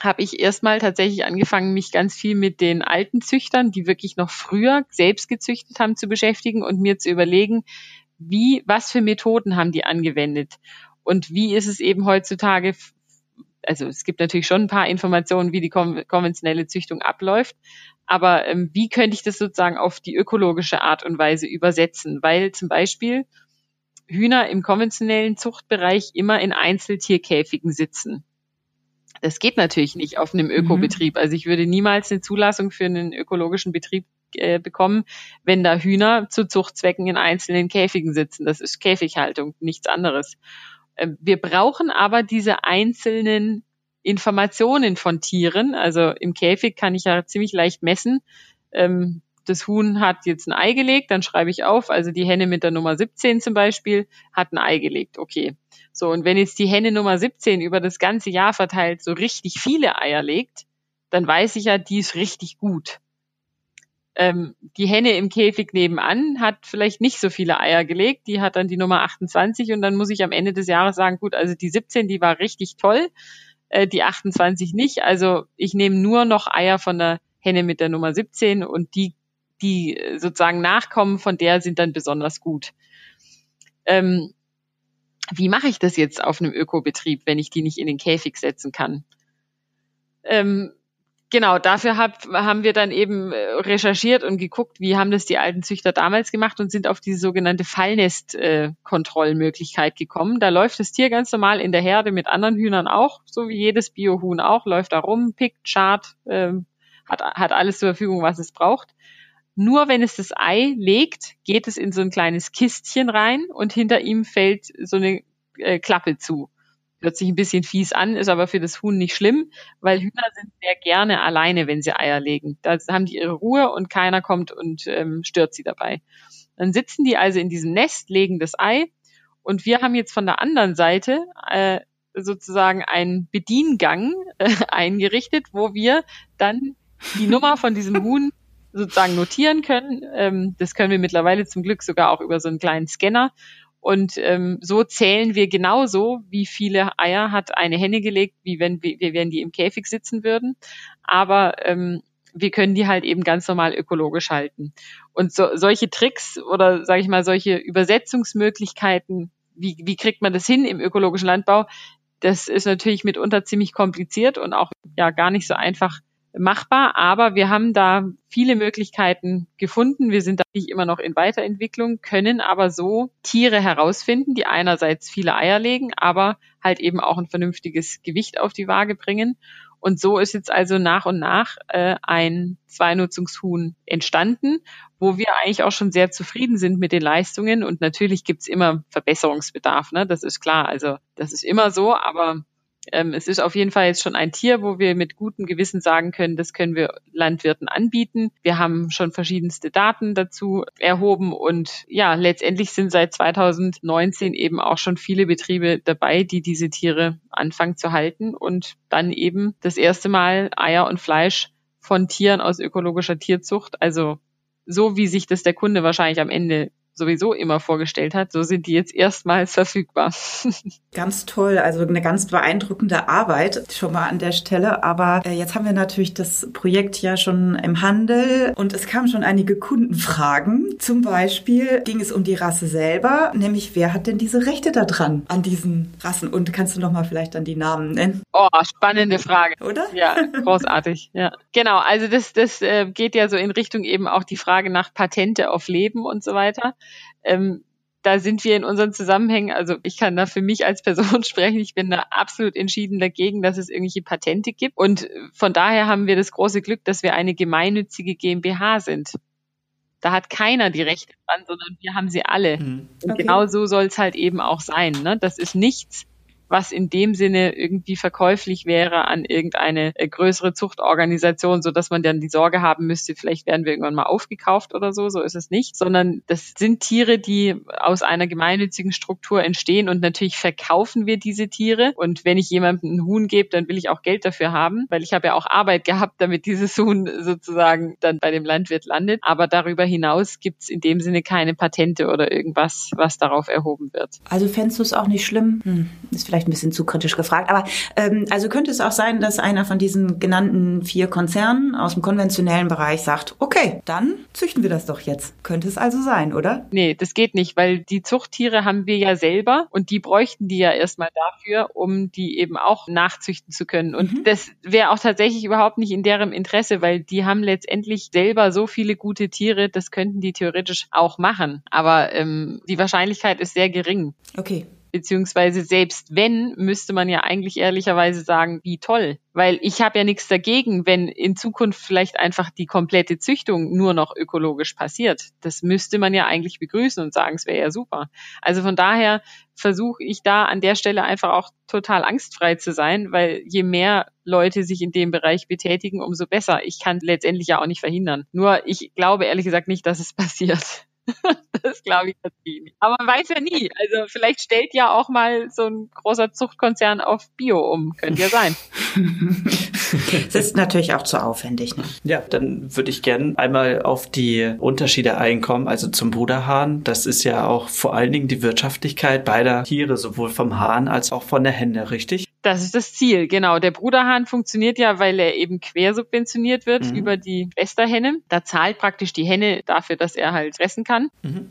habe ich erstmal tatsächlich angefangen, mich ganz viel mit den alten Züchtern, die wirklich noch früher selbst gezüchtet haben, zu beschäftigen und mir zu überlegen, wie, was für Methoden haben die angewendet und wie ist es eben heutzutage, also es gibt natürlich schon ein paar Informationen, wie die konventionelle Züchtung abläuft, aber ähm, wie könnte ich das sozusagen auf die ökologische Art und Weise übersetzen? Weil zum Beispiel Hühner im konventionellen Zuchtbereich immer in Einzeltierkäfigen sitzen. Das geht natürlich nicht auf einem Ökobetrieb. Mhm. Also ich würde niemals eine Zulassung für einen ökologischen Betrieb äh, bekommen, wenn da Hühner zu Zuchtzwecken in einzelnen Käfigen sitzen. Das ist Käfighaltung, nichts anderes. Ähm, wir brauchen aber diese einzelnen Informationen von Tieren. Also im Käfig kann ich ja ziemlich leicht messen. Ähm, das Huhn hat jetzt ein Ei gelegt, dann schreibe ich auf, also die Henne mit der Nummer 17 zum Beispiel hat ein Ei gelegt. Okay. So, und wenn jetzt die Henne Nummer 17 über das ganze Jahr verteilt so richtig viele Eier legt, dann weiß ich ja, die ist richtig gut. Ähm, die Henne im Käfig nebenan hat vielleicht nicht so viele Eier gelegt, die hat dann die Nummer 28 und dann muss ich am Ende des Jahres sagen, gut, also die 17, die war richtig toll, äh, die 28 nicht, also ich nehme nur noch Eier von der Henne mit der Nummer 17 und die, die sozusagen nachkommen von der sind dann besonders gut. Ähm, wie mache ich das jetzt auf einem Ökobetrieb, wenn ich die nicht in den Käfig setzen kann? Ähm, Genau, dafür hab, haben wir dann eben äh, recherchiert und geguckt, wie haben das die alten Züchter damals gemacht und sind auf diese sogenannte Fallnest-Kontrollmöglichkeit äh, gekommen. Da läuft das Tier ganz normal in der Herde mit anderen Hühnern auch, so wie jedes Biohuhn auch, läuft da rum, pickt, schart, äh, hat, hat alles zur Verfügung, was es braucht. Nur wenn es das Ei legt, geht es in so ein kleines Kistchen rein und hinter ihm fällt so eine äh, Klappe zu. Hört sich ein bisschen fies an, ist aber für das Huhn nicht schlimm, weil Hühner sind sehr gerne alleine, wenn sie Eier legen. Da haben die ihre Ruhe und keiner kommt und ähm, stört sie dabei. Dann sitzen die also in diesem Nest, legen das Ei und wir haben jetzt von der anderen Seite äh, sozusagen einen Bediengang äh, eingerichtet, wo wir dann die Nummer von diesem Huhn sozusagen notieren können. Ähm, das können wir mittlerweile zum Glück sogar auch über so einen kleinen Scanner und ähm, so zählen wir genauso, wie viele Eier hat eine Henne gelegt, wie wenn wir, wenn die im Käfig sitzen würden. Aber ähm, wir können die halt eben ganz normal ökologisch halten. Und so, solche Tricks oder sage ich mal solche Übersetzungsmöglichkeiten, wie, wie kriegt man das hin im ökologischen Landbau? Das ist natürlich mitunter ziemlich kompliziert und auch ja gar nicht so einfach machbar, aber wir haben da viele Möglichkeiten gefunden. Wir sind da nicht immer noch in Weiterentwicklung, können aber so Tiere herausfinden, die einerseits viele Eier legen, aber halt eben auch ein vernünftiges Gewicht auf die Waage bringen. Und so ist jetzt also nach und nach äh, ein Zweinutzungshuhn entstanden, wo wir eigentlich auch schon sehr zufrieden sind mit den Leistungen. Und natürlich gibt's immer Verbesserungsbedarf, ne? Das ist klar. Also das ist immer so, aber ähm, es ist auf jeden Fall jetzt schon ein Tier, wo wir mit gutem Gewissen sagen können, das können wir Landwirten anbieten. Wir haben schon verschiedenste Daten dazu erhoben und ja, letztendlich sind seit 2019 eben auch schon viele Betriebe dabei, die diese Tiere anfangen zu halten und dann eben das erste Mal Eier und Fleisch von Tieren aus ökologischer Tierzucht, also so wie sich das der Kunde wahrscheinlich am Ende sowieso immer vorgestellt hat. So sind die jetzt erstmals verfügbar. Ganz toll, also eine ganz beeindruckende Arbeit schon mal an der Stelle. Aber äh, jetzt haben wir natürlich das Projekt ja schon im Handel und es kamen schon einige Kundenfragen. Zum Beispiel ging es um die Rasse selber, nämlich wer hat denn diese Rechte da dran an diesen Rassen? Und kannst du noch mal vielleicht dann die Namen nennen? Oh, spannende Frage. Oder? Ja, großartig. ja, genau. Also das, das äh, geht ja so in Richtung eben auch die Frage nach Patente auf Leben und so weiter. Ähm, da sind wir in unseren Zusammenhängen, also ich kann da für mich als Person sprechen, ich bin da absolut entschieden dagegen, dass es irgendwelche Patente gibt. Und von daher haben wir das große Glück, dass wir eine gemeinnützige GmbH sind. Da hat keiner die Rechte dran, sondern wir haben sie alle. Mhm. Okay. Und genau so soll es halt eben auch sein. Ne? Das ist nichts, was in dem Sinne irgendwie verkäuflich wäre an irgendeine äh, größere Zuchtorganisation, so dass man dann die Sorge haben müsste, vielleicht werden wir irgendwann mal aufgekauft oder so. So ist es nicht, sondern das sind Tiere, die aus einer gemeinnützigen Struktur entstehen und natürlich verkaufen wir diese Tiere. Und wenn ich jemandem ein Huhn gebe, dann will ich auch Geld dafür haben, weil ich habe ja auch Arbeit gehabt, damit dieses Huhn sozusagen dann bei dem Landwirt landet. Aber darüber hinaus gibt es in dem Sinne keine Patente oder irgendwas, was darauf erhoben wird. Also fändest du es auch nicht schlimm? Hm, ist vielleicht ein bisschen zu kritisch gefragt. Aber ähm, also könnte es auch sein, dass einer von diesen genannten vier Konzernen aus dem konventionellen Bereich sagt, okay, dann züchten wir das doch jetzt. Könnte es also sein, oder? Nee, das geht nicht, weil die Zuchttiere haben wir ja selber und die bräuchten die ja erstmal dafür, um die eben auch nachzüchten zu können. Und mhm. das wäre auch tatsächlich überhaupt nicht in deren Interesse, weil die haben letztendlich selber so viele gute Tiere, das könnten die theoretisch auch machen. Aber ähm, die Wahrscheinlichkeit ist sehr gering. Okay beziehungsweise selbst wenn, müsste man ja eigentlich ehrlicherweise sagen, wie toll. Weil ich habe ja nichts dagegen, wenn in Zukunft vielleicht einfach die komplette Züchtung nur noch ökologisch passiert. Das müsste man ja eigentlich begrüßen und sagen, es wäre ja super. Also von daher versuche ich da an der Stelle einfach auch total angstfrei zu sein, weil je mehr Leute sich in dem Bereich betätigen, umso besser. Ich kann letztendlich ja auch nicht verhindern. Nur ich glaube ehrlich gesagt nicht, dass es passiert. das glaube ich natürlich nicht. Aber man weiß ja nie. Also vielleicht stellt ja auch mal so ein großer Zuchtkonzern auf Bio um. Könnte ja sein. das ist natürlich auch zu aufwendig. Ne? Ja, dann würde ich gerne einmal auf die Unterschiede einkommen. Also zum Bruderhahn. Das ist ja auch vor allen Dingen die Wirtschaftlichkeit beider Tiere, sowohl vom Hahn als auch von der Henne, richtig? Das ist das Ziel, genau. Der Bruderhahn funktioniert ja, weil er eben quersubventioniert wird mhm. über die Schwesterhenne. Da zahlt praktisch die Henne dafür, dass er halt fressen kann. Mhm.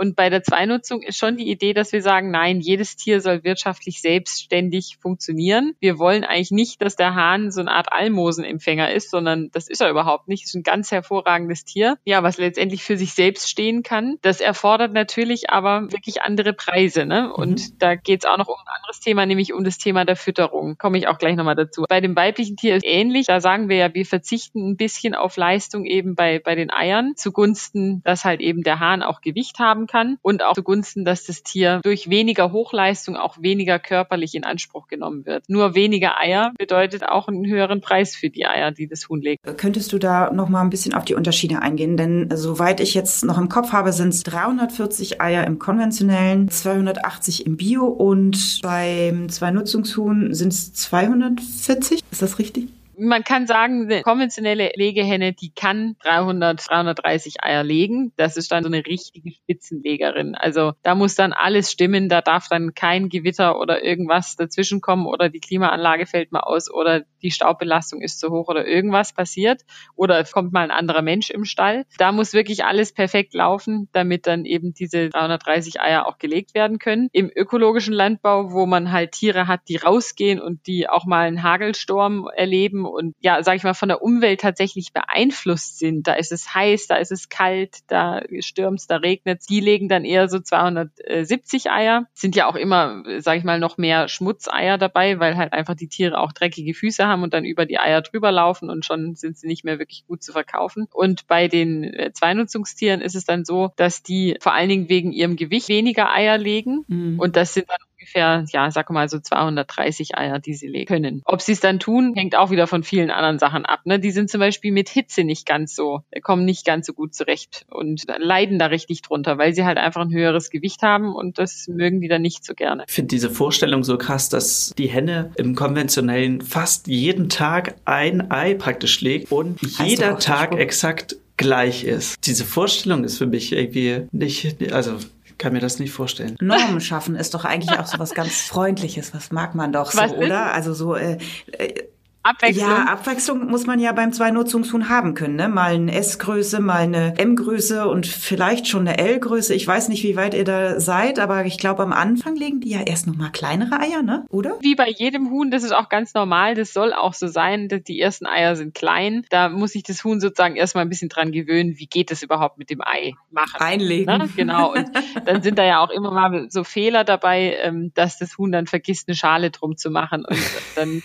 Und bei der Zweinutzung ist schon die Idee, dass wir sagen, nein, jedes Tier soll wirtschaftlich selbstständig funktionieren. Wir wollen eigentlich nicht, dass der Hahn so eine Art Almosenempfänger ist, sondern das ist er überhaupt nicht. Das ist ein ganz hervorragendes Tier, ja, was letztendlich für sich selbst stehen kann. Das erfordert natürlich aber wirklich andere Preise. Ne? Und mhm. da geht es auch noch um ein anderes Thema, nämlich um das Thema der Fütterung. Komme ich auch gleich nochmal dazu. Bei dem weiblichen Tier ist ähnlich. Da sagen wir ja, wir verzichten ein bisschen auf Leistung eben bei, bei den Eiern zugunsten, dass halt eben der Hahn auch Gewicht haben kann und auch zugunsten, dass das Tier durch weniger Hochleistung auch weniger körperlich in Anspruch genommen wird. Nur weniger Eier bedeutet auch einen höheren Preis für die Eier, die das Huhn legt. Könntest du da noch mal ein bisschen auf die Unterschiede eingehen? Denn soweit ich jetzt noch im Kopf habe, sind es 340 Eier im konventionellen, 280 im Bio und beim Zwei-Nutzungshuhn sind es 240. Ist das richtig? Man kann sagen, eine konventionelle Legehenne, die kann 300, 330 Eier legen. Das ist dann so eine richtige Spitzenlegerin. Also da muss dann alles stimmen. Da darf dann kein Gewitter oder irgendwas dazwischen kommen oder die Klimaanlage fällt mal aus oder die Staubbelastung ist zu hoch oder irgendwas passiert oder es kommt mal ein anderer Mensch im Stall. Da muss wirklich alles perfekt laufen, damit dann eben diese 330 Eier auch gelegt werden können. Im ökologischen Landbau, wo man halt Tiere hat, die rausgehen und die auch mal einen Hagelsturm erleben und ja, sage ich mal, von der Umwelt tatsächlich beeinflusst sind. Da ist es heiß, da ist es kalt, da stürmt da regnet Die legen dann eher so 270 Eier. Sind ja auch immer, sage ich mal, noch mehr Schmutzeier dabei, weil halt einfach die Tiere auch dreckige Füße haben und dann über die Eier drüber laufen und schon sind sie nicht mehr wirklich gut zu verkaufen. Und bei den äh, Zweinutzungstieren ist es dann so, dass die vor allen Dingen wegen ihrem Gewicht weniger Eier legen. Mhm. Und das sind dann ungefähr, ja, sag mal so 230 Eier, die sie legen können. Ob sie es dann tun, hängt auch wieder von vielen anderen Sachen ab. Ne? Die sind zum Beispiel mit Hitze nicht ganz so, kommen nicht ganz so gut zurecht und leiden da richtig drunter, weil sie halt einfach ein höheres Gewicht haben und das mögen die dann nicht so gerne. Ich finde diese Vorstellung so krass, dass die Henne im konventionellen fast jeden Tag ein Ei praktisch legt und jeder Tag exakt gleich ist. Diese Vorstellung ist für mich irgendwie nicht, also kann mir das nicht vorstellen. Normen schaffen ist doch eigentlich auch so was ganz Freundliches. Was mag man doch so, was oder? Also so äh, äh, Abwechslung. Ja, Abwechslung muss man ja beim Zwei-Nutzungshuhn haben können. Ne? Mal eine S-Größe, mal eine M-Größe und vielleicht schon eine L-Größe. Ich weiß nicht, wie weit ihr da seid, aber ich glaube, am Anfang legen die ja erst noch mal kleinere Eier, ne? oder? Wie bei jedem Huhn, das ist auch ganz normal. Das soll auch so sein. Dass die ersten Eier sind klein. Da muss sich das Huhn sozusagen erstmal ein bisschen dran gewöhnen, wie geht es überhaupt mit dem Ei machen. Einlegen. Ne? Genau. Und dann sind da ja auch immer mal so Fehler dabei, ähm, dass das Huhn dann vergisst, eine Schale drum zu machen. Und dann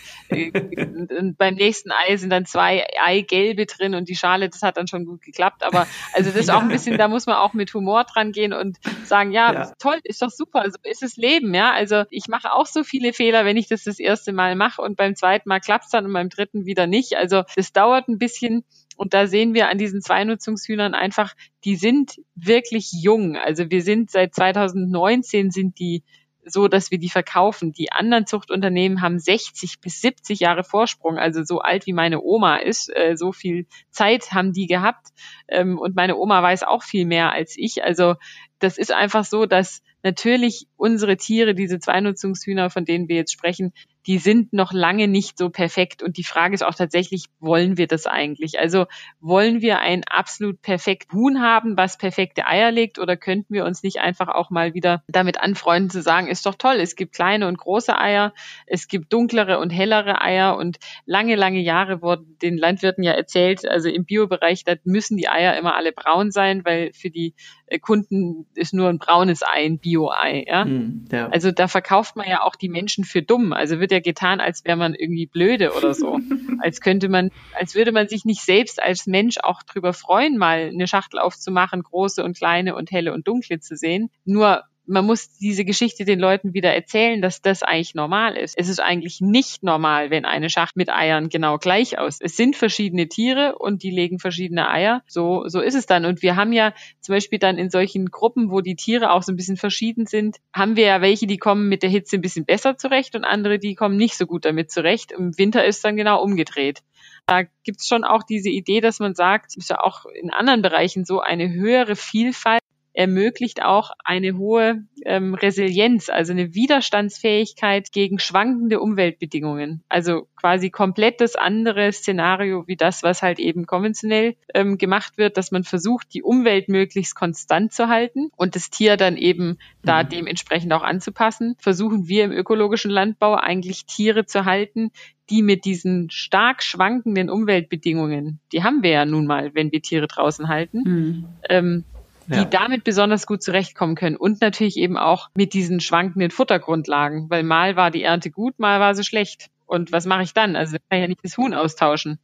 äh, und beim nächsten Ei sind dann zwei Eigelbe drin und die Schale, das hat dann schon gut geklappt. Aber also das ist auch ein bisschen, da muss man auch mit Humor dran gehen und sagen, ja, ja. toll, ist doch super, also ist es Leben, ja. Also ich mache auch so viele Fehler, wenn ich das das erste Mal mache und beim zweiten Mal klappt es dann und beim dritten wieder nicht. Also das dauert ein bisschen. Und da sehen wir an diesen Zweinutzungshühnern einfach, die sind wirklich jung. Also wir sind seit 2019 sind die so, dass wir die verkaufen. Die anderen Zuchtunternehmen haben 60 bis 70 Jahre Vorsprung, also so alt wie meine Oma ist. Äh, so viel Zeit haben die gehabt. Ähm, und meine Oma weiß auch viel mehr als ich. Also das ist einfach so, dass natürlich unsere Tiere, diese Zweinutzungshühner, von denen wir jetzt sprechen, die sind noch lange nicht so perfekt. Und die Frage ist auch tatsächlich, wollen wir das eigentlich? Also wollen wir ein absolut perfekt Huhn haben, was perfekte Eier legt? Oder könnten wir uns nicht einfach auch mal wieder damit anfreunden zu sagen, ist doch toll, es gibt kleine und große Eier, es gibt dunklere und hellere Eier und lange, lange Jahre wurden den Landwirten ja erzählt, also im Biobereich, da müssen die Eier immer alle braun sein, weil für die äh, Kunden ist nur ein braunes Ei, ein Bio-Ei. Ja? Mm, ja? Also da verkauft man ja auch die Menschen für dumm. Also wird ja getan, als wäre man irgendwie blöde oder so. als könnte man, als würde man sich nicht selbst als Mensch auch drüber freuen, mal eine Schachtel aufzumachen, große und kleine und helle und dunkle zu sehen. Nur man muss diese Geschichte den Leuten wieder erzählen, dass das eigentlich normal ist. Es ist eigentlich nicht normal, wenn eine Schacht mit Eiern genau gleich aus. Es sind verschiedene Tiere und die legen verschiedene Eier. So, so ist es dann. Und wir haben ja zum Beispiel dann in solchen Gruppen, wo die Tiere auch so ein bisschen verschieden sind, haben wir ja welche, die kommen mit der Hitze ein bisschen besser zurecht und andere, die kommen nicht so gut damit zurecht. Im Winter ist dann genau umgedreht. Da gibt's schon auch diese Idee, dass man sagt, ist ja auch in anderen Bereichen so eine höhere Vielfalt ermöglicht auch eine hohe ähm, Resilienz, also eine Widerstandsfähigkeit gegen schwankende Umweltbedingungen. Also quasi komplett das andere Szenario wie das, was halt eben konventionell ähm, gemacht wird, dass man versucht, die Umwelt möglichst konstant zu halten und das Tier dann eben da mhm. dementsprechend auch anzupassen. Versuchen wir im ökologischen Landbau eigentlich Tiere zu halten, die mit diesen stark schwankenden Umweltbedingungen, die haben wir ja nun mal, wenn wir Tiere draußen halten, mhm. ähm, die ja. damit besonders gut zurechtkommen können und natürlich eben auch mit diesen schwankenden Futtergrundlagen, weil mal war die Ernte gut, mal war sie schlecht. Und was mache ich dann? Also kann ich ja nicht das Huhn austauschen.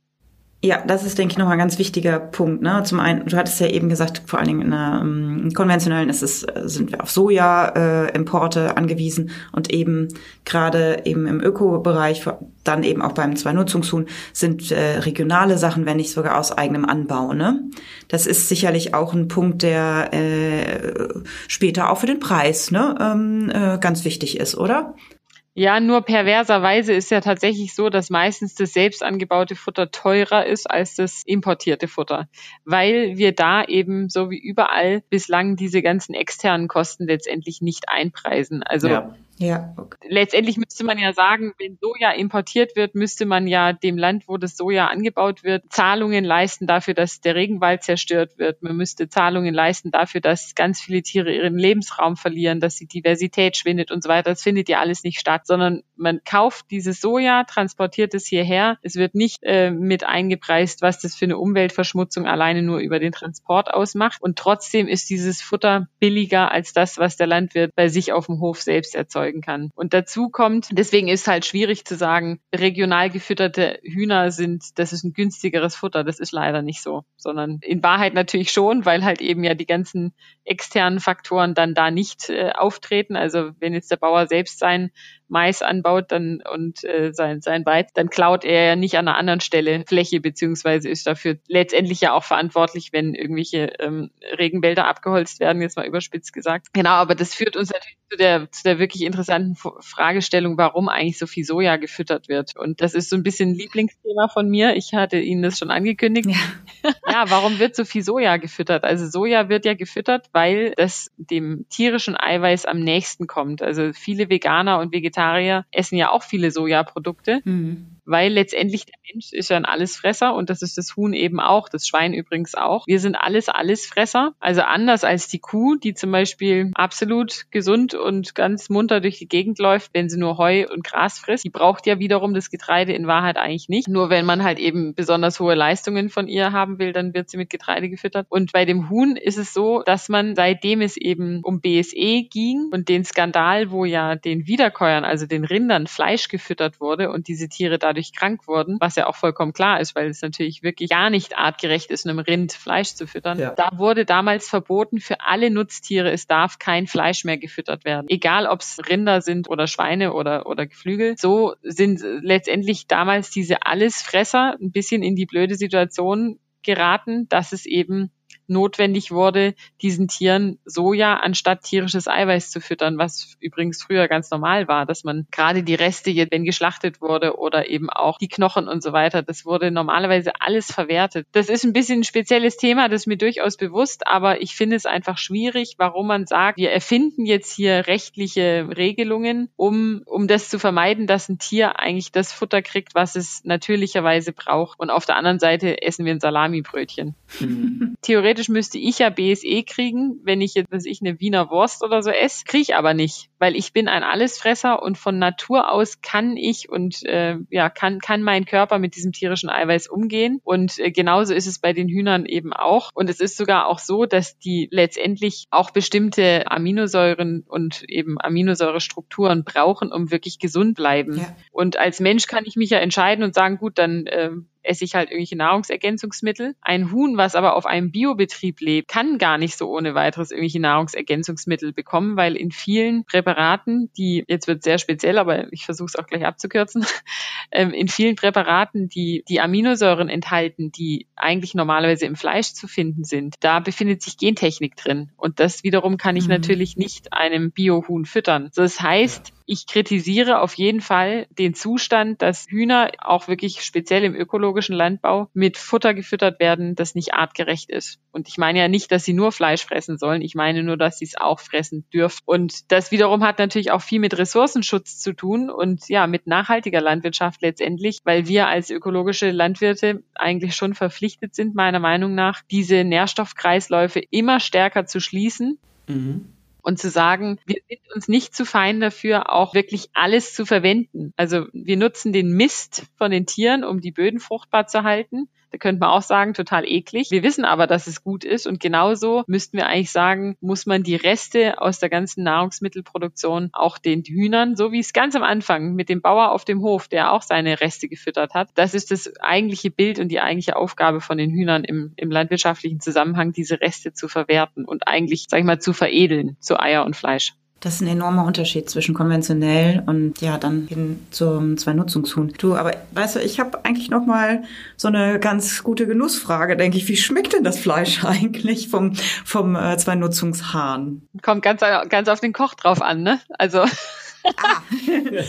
Ja, das ist, denke ich, nochmal ein ganz wichtiger Punkt. Ne? Zum einen, du hattest ja eben gesagt, vor allen Dingen in der um, konventionellen ist es, sind wir auf Soja-Importe äh, angewiesen und eben gerade eben im Öko-Bereich, dann eben auch beim Zwei-Nutzungshuhn, sind äh, regionale Sachen, wenn nicht sogar aus eigenem Anbau. Ne? Das ist sicherlich auch ein Punkt, der äh, später auch für den Preis ne, ähm, äh, ganz wichtig ist, oder? Ja, nur perverserweise ist ja tatsächlich so, dass meistens das selbst angebaute Futter teurer ist als das importierte Futter, weil wir da eben so wie überall bislang diese ganzen externen Kosten letztendlich nicht einpreisen. Also ja. Ja. Okay. Letztendlich müsste man ja sagen, wenn Soja importiert wird, müsste man ja dem Land, wo das Soja angebaut wird, Zahlungen leisten dafür, dass der Regenwald zerstört wird. Man müsste Zahlungen leisten dafür, dass ganz viele Tiere ihren Lebensraum verlieren, dass die Diversität schwindet und so weiter. Das findet ja alles nicht statt, sondern man kauft dieses Soja, transportiert es hierher. Es wird nicht äh, mit eingepreist, was das für eine Umweltverschmutzung alleine nur über den Transport ausmacht. Und trotzdem ist dieses Futter billiger als das, was der Landwirt bei sich auf dem Hof selbst erzeugt erzeugen kann. Und dazu kommt, deswegen ist halt schwierig zu sagen, regional gefütterte Hühner sind, das ist ein günstigeres Futter. Das ist leider nicht so, sondern in Wahrheit natürlich schon, weil halt eben ja die ganzen externen Faktoren dann da nicht äh, auftreten. Also wenn jetzt der Bauer selbst sein Mais anbaut dann und äh, sein, sein Weiz, dann klaut er ja nicht an einer anderen Stelle Fläche, beziehungsweise ist dafür letztendlich ja auch verantwortlich, wenn irgendwelche ähm, Regenwälder abgeholzt werden, jetzt mal überspitzt gesagt. Genau, aber das führt uns natürlich zu der, zu der wirklich interessanten Fragestellung, warum eigentlich so viel Soja gefüttert wird. Und das ist so ein bisschen ein Lieblingsthema von mir. Ich hatte Ihnen das schon angekündigt. Ja. ja, warum wird so viel Soja gefüttert? Also Soja wird ja gefüttert, weil das dem tierischen Eiweiß am nächsten kommt. Also viele Veganer und Vegetarier Vegetarier essen ja auch viele Sojaprodukte. Mhm weil letztendlich der Mensch ist ja ein Allesfresser und das ist das Huhn eben auch, das Schwein übrigens auch. Wir sind alles Allesfresser, also anders als die Kuh, die zum Beispiel absolut gesund und ganz munter durch die Gegend läuft, wenn sie nur Heu und Gras frisst. Die braucht ja wiederum das Getreide in Wahrheit eigentlich nicht. Nur wenn man halt eben besonders hohe Leistungen von ihr haben will, dann wird sie mit Getreide gefüttert. Und bei dem Huhn ist es so, dass man seitdem es eben um BSE ging und den Skandal, wo ja den Wiederkäuern, also den Rindern Fleisch gefüttert wurde und diese Tiere da dadurch krank wurden, was ja auch vollkommen klar ist, weil es natürlich wirklich gar nicht artgerecht ist, einem Rind Fleisch zu füttern. Ja. Da wurde damals verboten für alle Nutztiere, es darf kein Fleisch mehr gefüttert werden. Egal ob es Rinder sind oder Schweine oder, oder Geflügel. So sind letztendlich damals diese Allesfresser ein bisschen in die blöde Situation geraten, dass es eben notwendig wurde, diesen Tieren Soja anstatt tierisches Eiweiß zu füttern, was übrigens früher ganz normal war, dass man gerade die Reste, wenn geschlachtet wurde oder eben auch die Knochen und so weiter, das wurde normalerweise alles verwertet. Das ist ein bisschen ein spezielles Thema, das ist mir durchaus bewusst, aber ich finde es einfach schwierig, warum man sagt, wir erfinden jetzt hier rechtliche Regelungen, um, um das zu vermeiden, dass ein Tier eigentlich das Futter kriegt, was es natürlicherweise braucht. Und auf der anderen Seite essen wir ein Salamibrötchen. Mhm. Theoretisch theoretisch müsste ich ja BSE kriegen, wenn ich jetzt, was ich eine Wiener Wurst oder so esse, kriege ich aber nicht, weil ich bin ein Allesfresser und von Natur aus kann ich und äh, ja kann kann mein Körper mit diesem tierischen Eiweiß umgehen und äh, genauso ist es bei den Hühnern eben auch und es ist sogar auch so, dass die letztendlich auch bestimmte Aminosäuren und eben Aminosäurestrukturen brauchen, um wirklich gesund bleiben. Ja. Und als Mensch kann ich mich ja entscheiden und sagen, gut, dann äh, esse ich halt irgendwelche Nahrungsergänzungsmittel. Ein Huhn, was aber auf einem Biobetrieb lebt, kann gar nicht so ohne weiteres irgendwelche Nahrungsergänzungsmittel bekommen, weil in vielen Präparaten, die, jetzt wird sehr speziell, aber ich versuche es auch gleich abzukürzen, ähm, in vielen Präparaten, die die Aminosäuren enthalten, die eigentlich normalerweise im Fleisch zu finden sind, da befindet sich Gentechnik drin. Und das wiederum kann ich mhm. natürlich nicht einem Biohuhn füttern. das heißt, ich kritisiere auf jeden Fall den Zustand, dass Hühner auch wirklich speziell im ökologischen ökologischen Landbau mit Futter gefüttert werden, das nicht artgerecht ist. Und ich meine ja nicht, dass sie nur Fleisch fressen sollen. Ich meine nur, dass sie es auch fressen dürfen. Und das wiederum hat natürlich auch viel mit Ressourcenschutz zu tun und ja, mit nachhaltiger Landwirtschaft letztendlich, weil wir als ökologische Landwirte eigentlich schon verpflichtet sind, meiner Meinung nach, diese Nährstoffkreisläufe immer stärker zu schließen. Mhm und zu sagen, wir sind uns nicht zu fein dafür, auch wirklich alles zu verwenden. Also wir nutzen den Mist von den Tieren, um die Böden fruchtbar zu halten. Da könnte man auch sagen, total eklig. Wir wissen aber, dass es gut ist und genauso müssten wir eigentlich sagen, muss man die Reste aus der ganzen Nahrungsmittelproduktion auch den Hühnern, so wie es ganz am Anfang mit dem Bauer auf dem Hof, der auch seine Reste gefüttert hat, das ist das eigentliche Bild und die eigentliche Aufgabe von den Hühnern im, im landwirtschaftlichen Zusammenhang, diese Reste zu verwerten und eigentlich, sag ich mal, zu veredeln zu Eier und Fleisch. Das ist ein enormer Unterschied zwischen konventionell und ja, dann hin zum Zwei-Nutzungshuhn. Du, aber weißt du, ich habe eigentlich noch mal so eine ganz gute Genussfrage, denke ich. Wie schmeckt denn das Fleisch eigentlich vom, vom äh, Zwei-Nutzungshahn? Kommt ganz, ganz auf den Koch drauf an, ne? Also. Ah.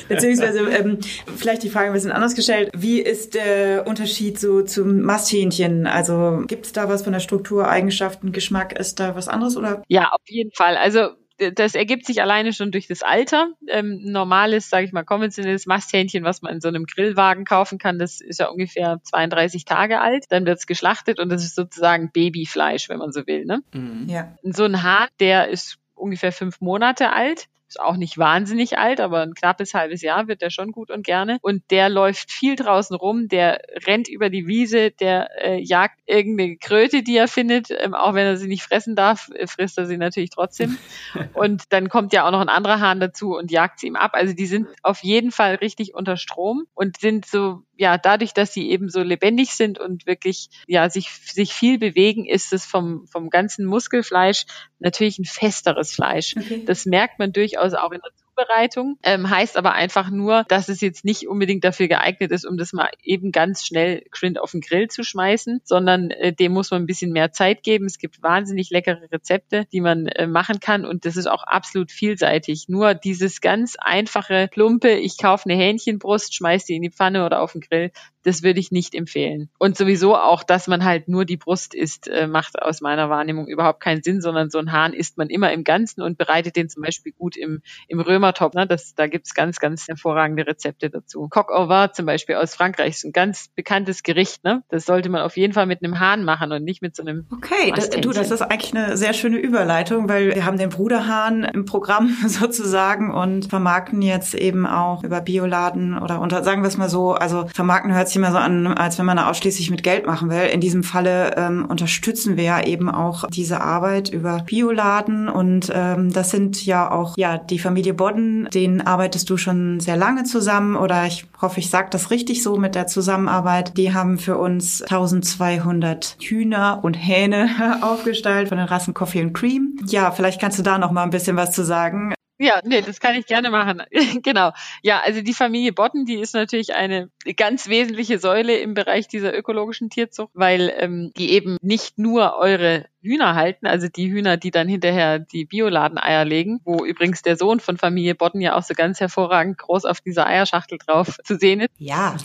Beziehungsweise ähm, vielleicht die Frage ein bisschen anders gestellt. Wie ist der Unterschied so zum Masthähnchen? Also gibt es da was von der Struktur, Eigenschaften, Geschmack? Ist da was anderes oder? Ja, auf jeden Fall. Also das ergibt sich alleine schon durch das Alter. Ähm, normales, sage ich mal, konventionelles Masthähnchen, was man in so einem Grillwagen kaufen kann, das ist ja ungefähr 32 Tage alt. Dann wird es geschlachtet und das ist sozusagen Babyfleisch, wenn man so will. Ne? Mhm. Ja. So ein Hahn, der ist ungefähr fünf Monate alt ist auch nicht wahnsinnig alt, aber ein knappes halbes Jahr wird der schon gut und gerne. Und der läuft viel draußen rum, der rennt über die Wiese, der äh, jagt irgendeine Kröte, die er findet, ähm, auch wenn er sie nicht fressen darf, äh, frisst er sie natürlich trotzdem. und dann kommt ja auch noch ein anderer Hahn dazu und jagt sie ihm ab. Also die sind auf jeden Fall richtig unter Strom und sind so ja, dadurch, dass sie eben so lebendig sind und wirklich, ja, sich, sich viel bewegen, ist es vom, vom ganzen Muskelfleisch natürlich ein festeres Fleisch. Okay. Das merkt man durchaus auch in der Zubereitung, ähm, heißt aber einfach nur, dass es jetzt nicht unbedingt dafür geeignet ist, um das mal eben ganz schnell geschwind auf den Grill zu schmeißen, sondern äh, dem muss man ein bisschen mehr Zeit geben. Es gibt wahnsinnig leckere Rezepte, die man äh, machen kann und das ist auch absolut vielseitig. Nur dieses ganz einfache, plumpe, ich kaufe eine Hähnchenbrust, schmeiß die in die Pfanne oder auf den Grill, das würde ich nicht empfehlen. Und sowieso auch, dass man halt nur die Brust isst, äh, macht aus meiner Wahrnehmung überhaupt keinen Sinn, sondern so einen Hahn isst man immer im Ganzen und bereitet den zum Beispiel gut im, im Römertopf. Ne? Das, da gibt's ganz, ganz hervorragende Rezepte dazu. Coq au vin zum Beispiel aus Frankreich ist ein ganz bekanntes Gericht. Ne? Das sollte man auf jeden Fall mit einem Hahn machen und nicht mit so einem Okay, das, du, das ist eigentlich eine sehr schöne Überleitung, weil wir haben den Bruderhahn im Programm sozusagen und vermarkten jetzt eben auch über Bioladen oder unter, sagen wir es mal so, also vermarkten hört sich immer so an, als wenn man da ausschließlich mit Geld machen will. In diesem Falle ähm, unterstützen wir ja eben auch diese Arbeit über Bioladen und ähm, das sind ja auch ja die Familie Bodden, denen arbeitest du schon sehr lange zusammen oder ich hoffe, ich sage das richtig so mit der Zusammenarbeit. Die haben für uns 1200 Hühner und Hähne aufgestellt von den Rassen Coffee und Cream. Ja, vielleicht kannst du da noch mal ein bisschen was zu sagen. Ja, nee, das kann ich gerne machen. genau. Ja, also die Familie Botten, die ist natürlich eine ganz wesentliche Säule im Bereich dieser ökologischen Tierzucht, weil ähm, die eben nicht nur eure Hühner halten, also die Hühner, die dann hinterher die Bioladeneier legen, wo übrigens der Sohn von Familie Botten ja auch so ganz hervorragend groß auf dieser Eierschachtel drauf zu sehen ist. Ja,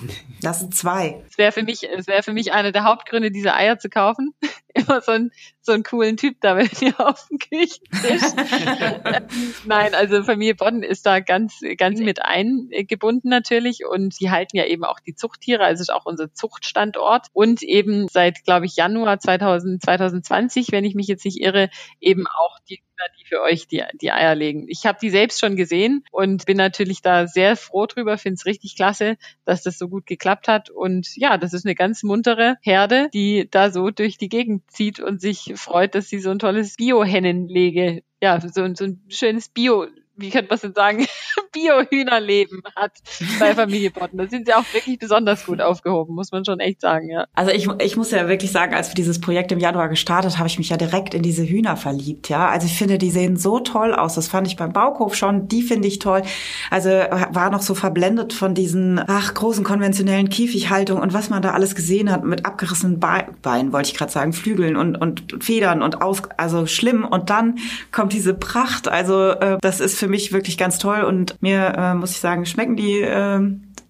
das sind zwei. Es wäre für mich, es wäre für mich einer der Hauptgründe, diese Eier zu kaufen. Immer so ein so einen coolen Typ da mit mir auf dem Küchentisch. Nein, also Familie Botten ist da ganz, ganz mit eingebunden natürlich und die halten ja eben auch die Zuchttiere, also ist auch unser Zuchtstandort und eben seit, glaube ich, Januar 2000, 2020, wenn ich mich jetzt nicht irre, eben auch die die für euch die, die Eier legen. Ich habe die selbst schon gesehen und bin natürlich da sehr froh drüber, finde es richtig klasse, dass das so gut geklappt hat. Und ja, das ist eine ganz muntere Herde, die da so durch die Gegend zieht und sich freut, dass sie so ein tolles Bio-Hennenlege, ja, so, so ein schönes Bio wie könnte man denn sagen, Bio-Hühnerleben hat bei Familie Botten. Da sind sie auch wirklich besonders gut aufgehoben, muss man schon echt sagen, ja. Also ich, ich muss ja wirklich sagen, als wir dieses Projekt im Januar gestartet, habe ich mich ja direkt in diese Hühner verliebt, ja. Also ich finde, die sehen so toll aus. Das fand ich beim Bauhof schon, die finde ich toll. Also war noch so verblendet von diesen, ach, großen konventionellen Käfighaltung und was man da alles gesehen hat mit abgerissenen Beinen, wollte ich gerade sagen, Flügeln und, und Federn und aus, also schlimm. Und dann kommt diese Pracht. Also äh, das ist für mich wirklich ganz toll und mir, äh, muss ich sagen, schmecken die äh,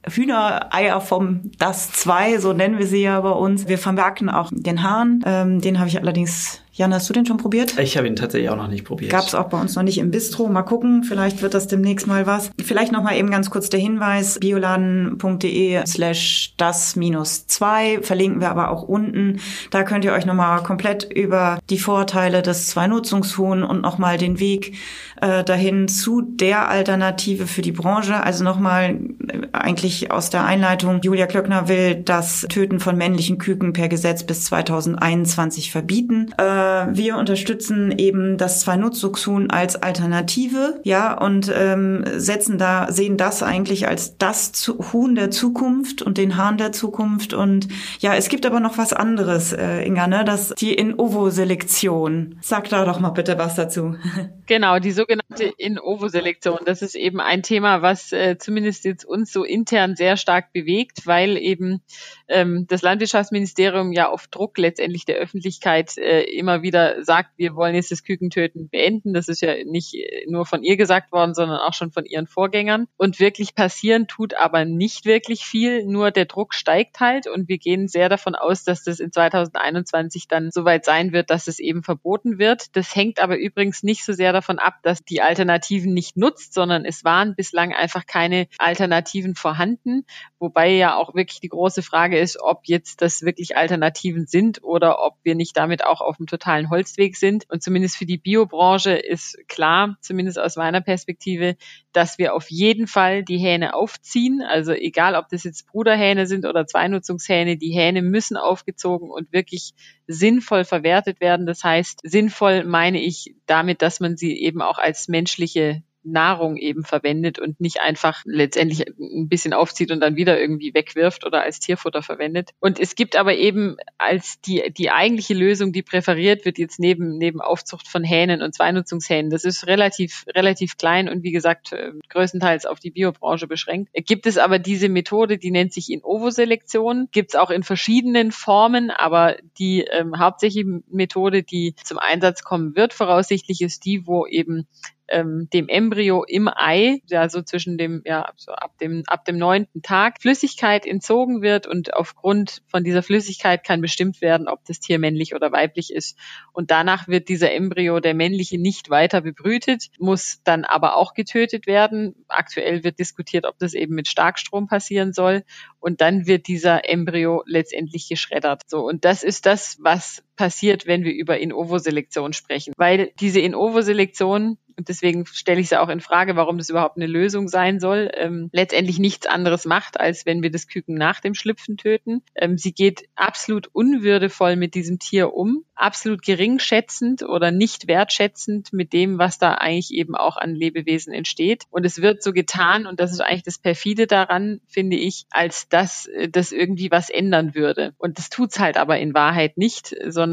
Hühnereier vom Das 2, so nennen wir sie ja bei uns. Wir vermerken auch den Hahn. Ähm, den habe ich allerdings Jan, hast du den schon probiert? Ich habe ihn tatsächlich auch noch nicht probiert. Gab es auch bei uns noch nicht im Bistro. Mal gucken, vielleicht wird das demnächst mal was. Vielleicht noch mal eben ganz kurz der Hinweis, bioladen.de slash das minus zwei verlinken wir aber auch unten. Da könnt ihr euch noch mal komplett über die Vorteile des Zwei-Nutzungshuhn und noch mal den Weg äh, dahin zu der Alternative für die Branche. Also noch mal äh, eigentlich aus der Einleitung. Julia Klöckner will das Töten von männlichen Küken per Gesetz bis 2021 verbieten. Äh, wir unterstützen eben das Zwei-Nutzungshuhn als Alternative, ja, und ähm, setzen da, sehen das eigentlich als das Huhn der Zukunft und den Hahn der Zukunft. Und ja, es gibt aber noch was anderes, äh, Inga, ne? Das die In-Ovo-Selektion. Sag da doch mal bitte was dazu. Genau, die sogenannte In-Ovo-Selektion. Das ist eben ein Thema, was äh, zumindest jetzt uns so intern sehr stark bewegt, weil eben ähm, das Landwirtschaftsministerium ja auf Druck letztendlich der Öffentlichkeit äh, immer wieder sagt, wir wollen jetzt das Kükentöten beenden. Das ist ja nicht nur von ihr gesagt worden, sondern auch schon von ihren Vorgängern. Und wirklich passieren tut aber nicht wirklich viel, nur der Druck steigt halt und wir gehen sehr davon aus, dass das in 2021 dann soweit sein wird, dass es eben verboten wird. Das hängt aber übrigens nicht so sehr davon ab, dass die Alternativen nicht nutzt, sondern es waren bislang einfach keine Alternativen vorhanden, wobei ja auch wirklich die große Frage ist, ob jetzt das wirklich Alternativen sind oder ob wir nicht damit auch auf dem totalen Holzweg sind. Und zumindest für die Biobranche ist klar, zumindest aus meiner Perspektive, dass wir auf jeden Fall die Hähne aufziehen. Also egal, ob das jetzt Bruderhähne sind oder Zweinutzungshähne, die Hähne müssen aufgezogen und wirklich sinnvoll verwertet werden. Das heißt, sinnvoll meine ich damit, dass man sie eben auch als menschliche Nahrung eben verwendet und nicht einfach letztendlich ein bisschen aufzieht und dann wieder irgendwie wegwirft oder als Tierfutter verwendet. Und es gibt aber eben als die, die eigentliche Lösung, die präferiert wird jetzt neben, neben Aufzucht von Hähnen und Zweinutzungshähnen, das ist relativ, relativ klein und wie gesagt, äh, größtenteils auf die Biobranche beschränkt. Gibt es aber diese Methode, die nennt sich In-Ovo-Selektion, gibt es auch in verschiedenen Formen, aber die ähm, hauptsächliche Methode, die zum Einsatz kommen wird, voraussichtlich ist die, wo eben ähm, dem Embryo im Ei, ja so zwischen dem, ja, so ab dem, ab dem neunten Tag, Flüssigkeit entzogen wird und aufgrund von dieser Flüssigkeit kann bestimmt werden, ob das Tier männlich oder weiblich ist. Und danach wird dieser Embryo, der männliche, nicht weiter bebrütet, muss dann aber auch getötet werden. Aktuell wird diskutiert, ob das eben mit Starkstrom passieren soll. Und dann wird dieser Embryo letztendlich geschreddert. So. Und das ist das, was passiert, wenn wir über In-Ovo-Selektion sprechen. Weil diese In-Ovo-Selektion und deswegen stelle ich es auch in Frage, warum das überhaupt eine Lösung sein soll, ähm, letztendlich nichts anderes macht, als wenn wir das Küken nach dem Schlüpfen töten. Ähm, sie geht absolut unwürdevoll mit diesem Tier um, absolut geringschätzend oder nicht wertschätzend mit dem, was da eigentlich eben auch an Lebewesen entsteht. Und es wird so getan, und das ist eigentlich das Perfide daran, finde ich, als dass äh, das irgendwie was ändern würde. Und das tut's halt aber in Wahrheit nicht, sondern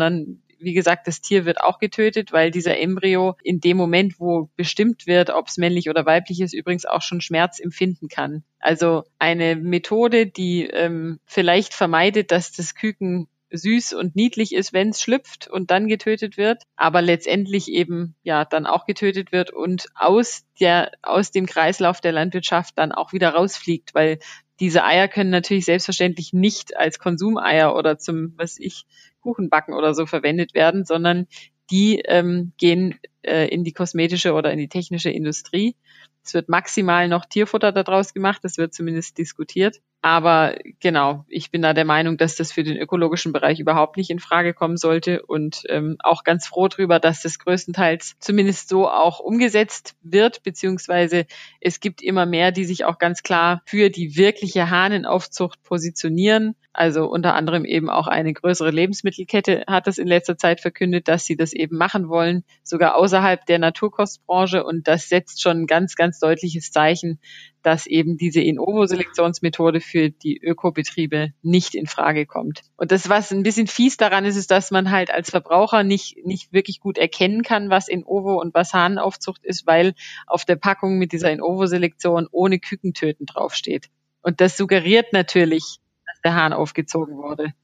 wie gesagt, das Tier wird auch getötet, weil dieser Embryo in dem Moment, wo bestimmt wird, ob es männlich oder weiblich ist, übrigens auch schon Schmerz empfinden kann. Also eine Methode, die ähm, vielleicht vermeidet, dass das Küken süß und niedlich ist, wenn es schlüpft und dann getötet wird, aber letztendlich eben ja dann auch getötet wird und aus der aus dem Kreislauf der Landwirtschaft dann auch wieder rausfliegt, weil diese Eier können natürlich selbstverständlich nicht als Konsumeier oder zum, was ich, Kuchenbacken oder so verwendet werden, sondern die ähm, gehen äh, in die kosmetische oder in die technische Industrie. Es wird maximal noch Tierfutter daraus gemacht, das wird zumindest diskutiert. Aber genau, ich bin da der Meinung, dass das für den ökologischen Bereich überhaupt nicht in Frage kommen sollte und ähm, auch ganz froh drüber, dass das größtenteils zumindest so auch umgesetzt wird, beziehungsweise es gibt immer mehr, die sich auch ganz klar für die wirkliche Hahnenaufzucht positionieren. Also unter anderem eben auch eine größere Lebensmittelkette hat das in letzter Zeit verkündet, dass sie das eben machen wollen, sogar außerhalb der Naturkostbranche. Und das setzt schon ein ganz, ganz deutliches Zeichen, dass eben diese In-Ovo-Selektionsmethode für die Ökobetriebe nicht in Frage kommt. Und das, was ein bisschen fies daran ist, ist, dass man halt als Verbraucher nicht, nicht wirklich gut erkennen kann, was In-Ovo und was Hahnaufzucht ist, weil auf der Packung mit dieser In-Ovo-Selektion ohne Kükentöten draufsteht. Und das suggeriert natürlich, dass der Hahn aufgezogen wurde.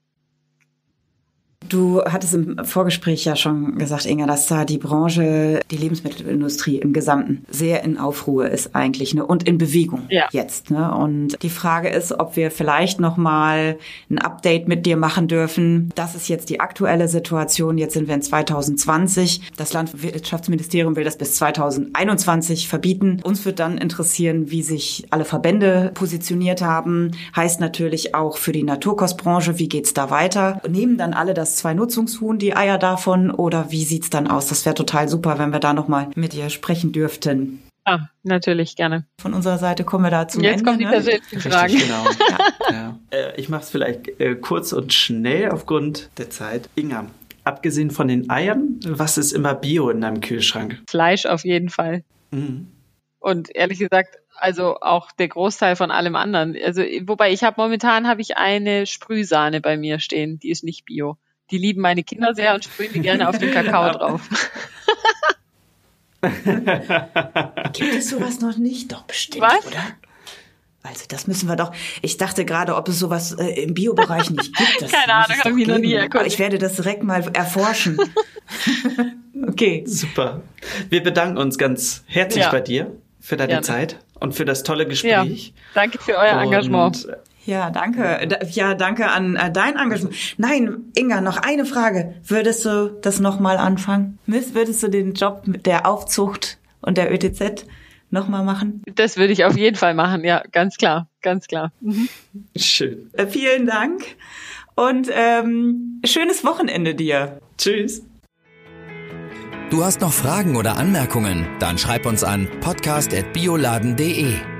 Du hattest im Vorgespräch ja schon gesagt, Inga, dass da die Branche, die Lebensmittelindustrie im Gesamten sehr in Aufruhr ist eigentlich ne? und in Bewegung ja. jetzt. Ne? Und die Frage ist, ob wir vielleicht noch mal ein Update mit dir machen dürfen. Das ist jetzt die aktuelle Situation. Jetzt sind wir in 2020. Das Landwirtschaftsministerium will das bis 2021 verbieten. Uns wird dann interessieren, wie sich alle Verbände positioniert haben. Heißt natürlich auch für die Naturkostbranche, wie geht's da weiter? Nehmen dann alle das Zwei-Nutzungshuhn, die Eier davon oder wie sieht's dann aus? Das wäre total super, wenn wir da nochmal mit dir sprechen dürften. Ah, natürlich, gerne. Von unserer Seite kommen wir da zum Jetzt Ende. kommen die ne? persönlichen Fragen. Richtig, genau. ja. Ja. Äh, ich mache es vielleicht äh, kurz und schnell aufgrund der Zeit. Inga, abgesehen von den Eiern, was ist immer Bio in deinem Kühlschrank? Fleisch auf jeden Fall. Mhm. Und ehrlich gesagt, also auch der Großteil von allem anderen. Also wobei ich habe momentan habe ich eine Sprühsahne bei mir stehen, die ist nicht Bio. Die lieben meine Kinder sehr und sprühen die gerne auf den Kakao drauf. Gibt es sowas noch nicht? Doch, bestimmt, Was? oder? Also das müssen wir doch. Ich dachte gerade, ob es sowas äh, im Biobereich nicht gibt. Das Keine Ahnung, habe ich noch nie erkundigt. Aber ich werde das direkt mal erforschen. okay. Super. Wir bedanken uns ganz herzlich ja. bei dir für deine Gerne. Zeit und für das tolle Gespräch. Ja. Danke für euer und Engagement. Ja, danke. Ja, danke an äh, dein Engagement. Nein, Inga, noch eine Frage. Würdest du das nochmal anfangen? Würdest du den Job mit der Aufzucht und der ÖTZ nochmal machen? Das würde ich auf jeden Fall machen, ja, ganz klar, ganz klar. Mhm. Schön. Äh, vielen Dank und ähm, schönes Wochenende dir. Tschüss. Du hast noch Fragen oder Anmerkungen? Dann schreib uns an podcast.bioladen.de.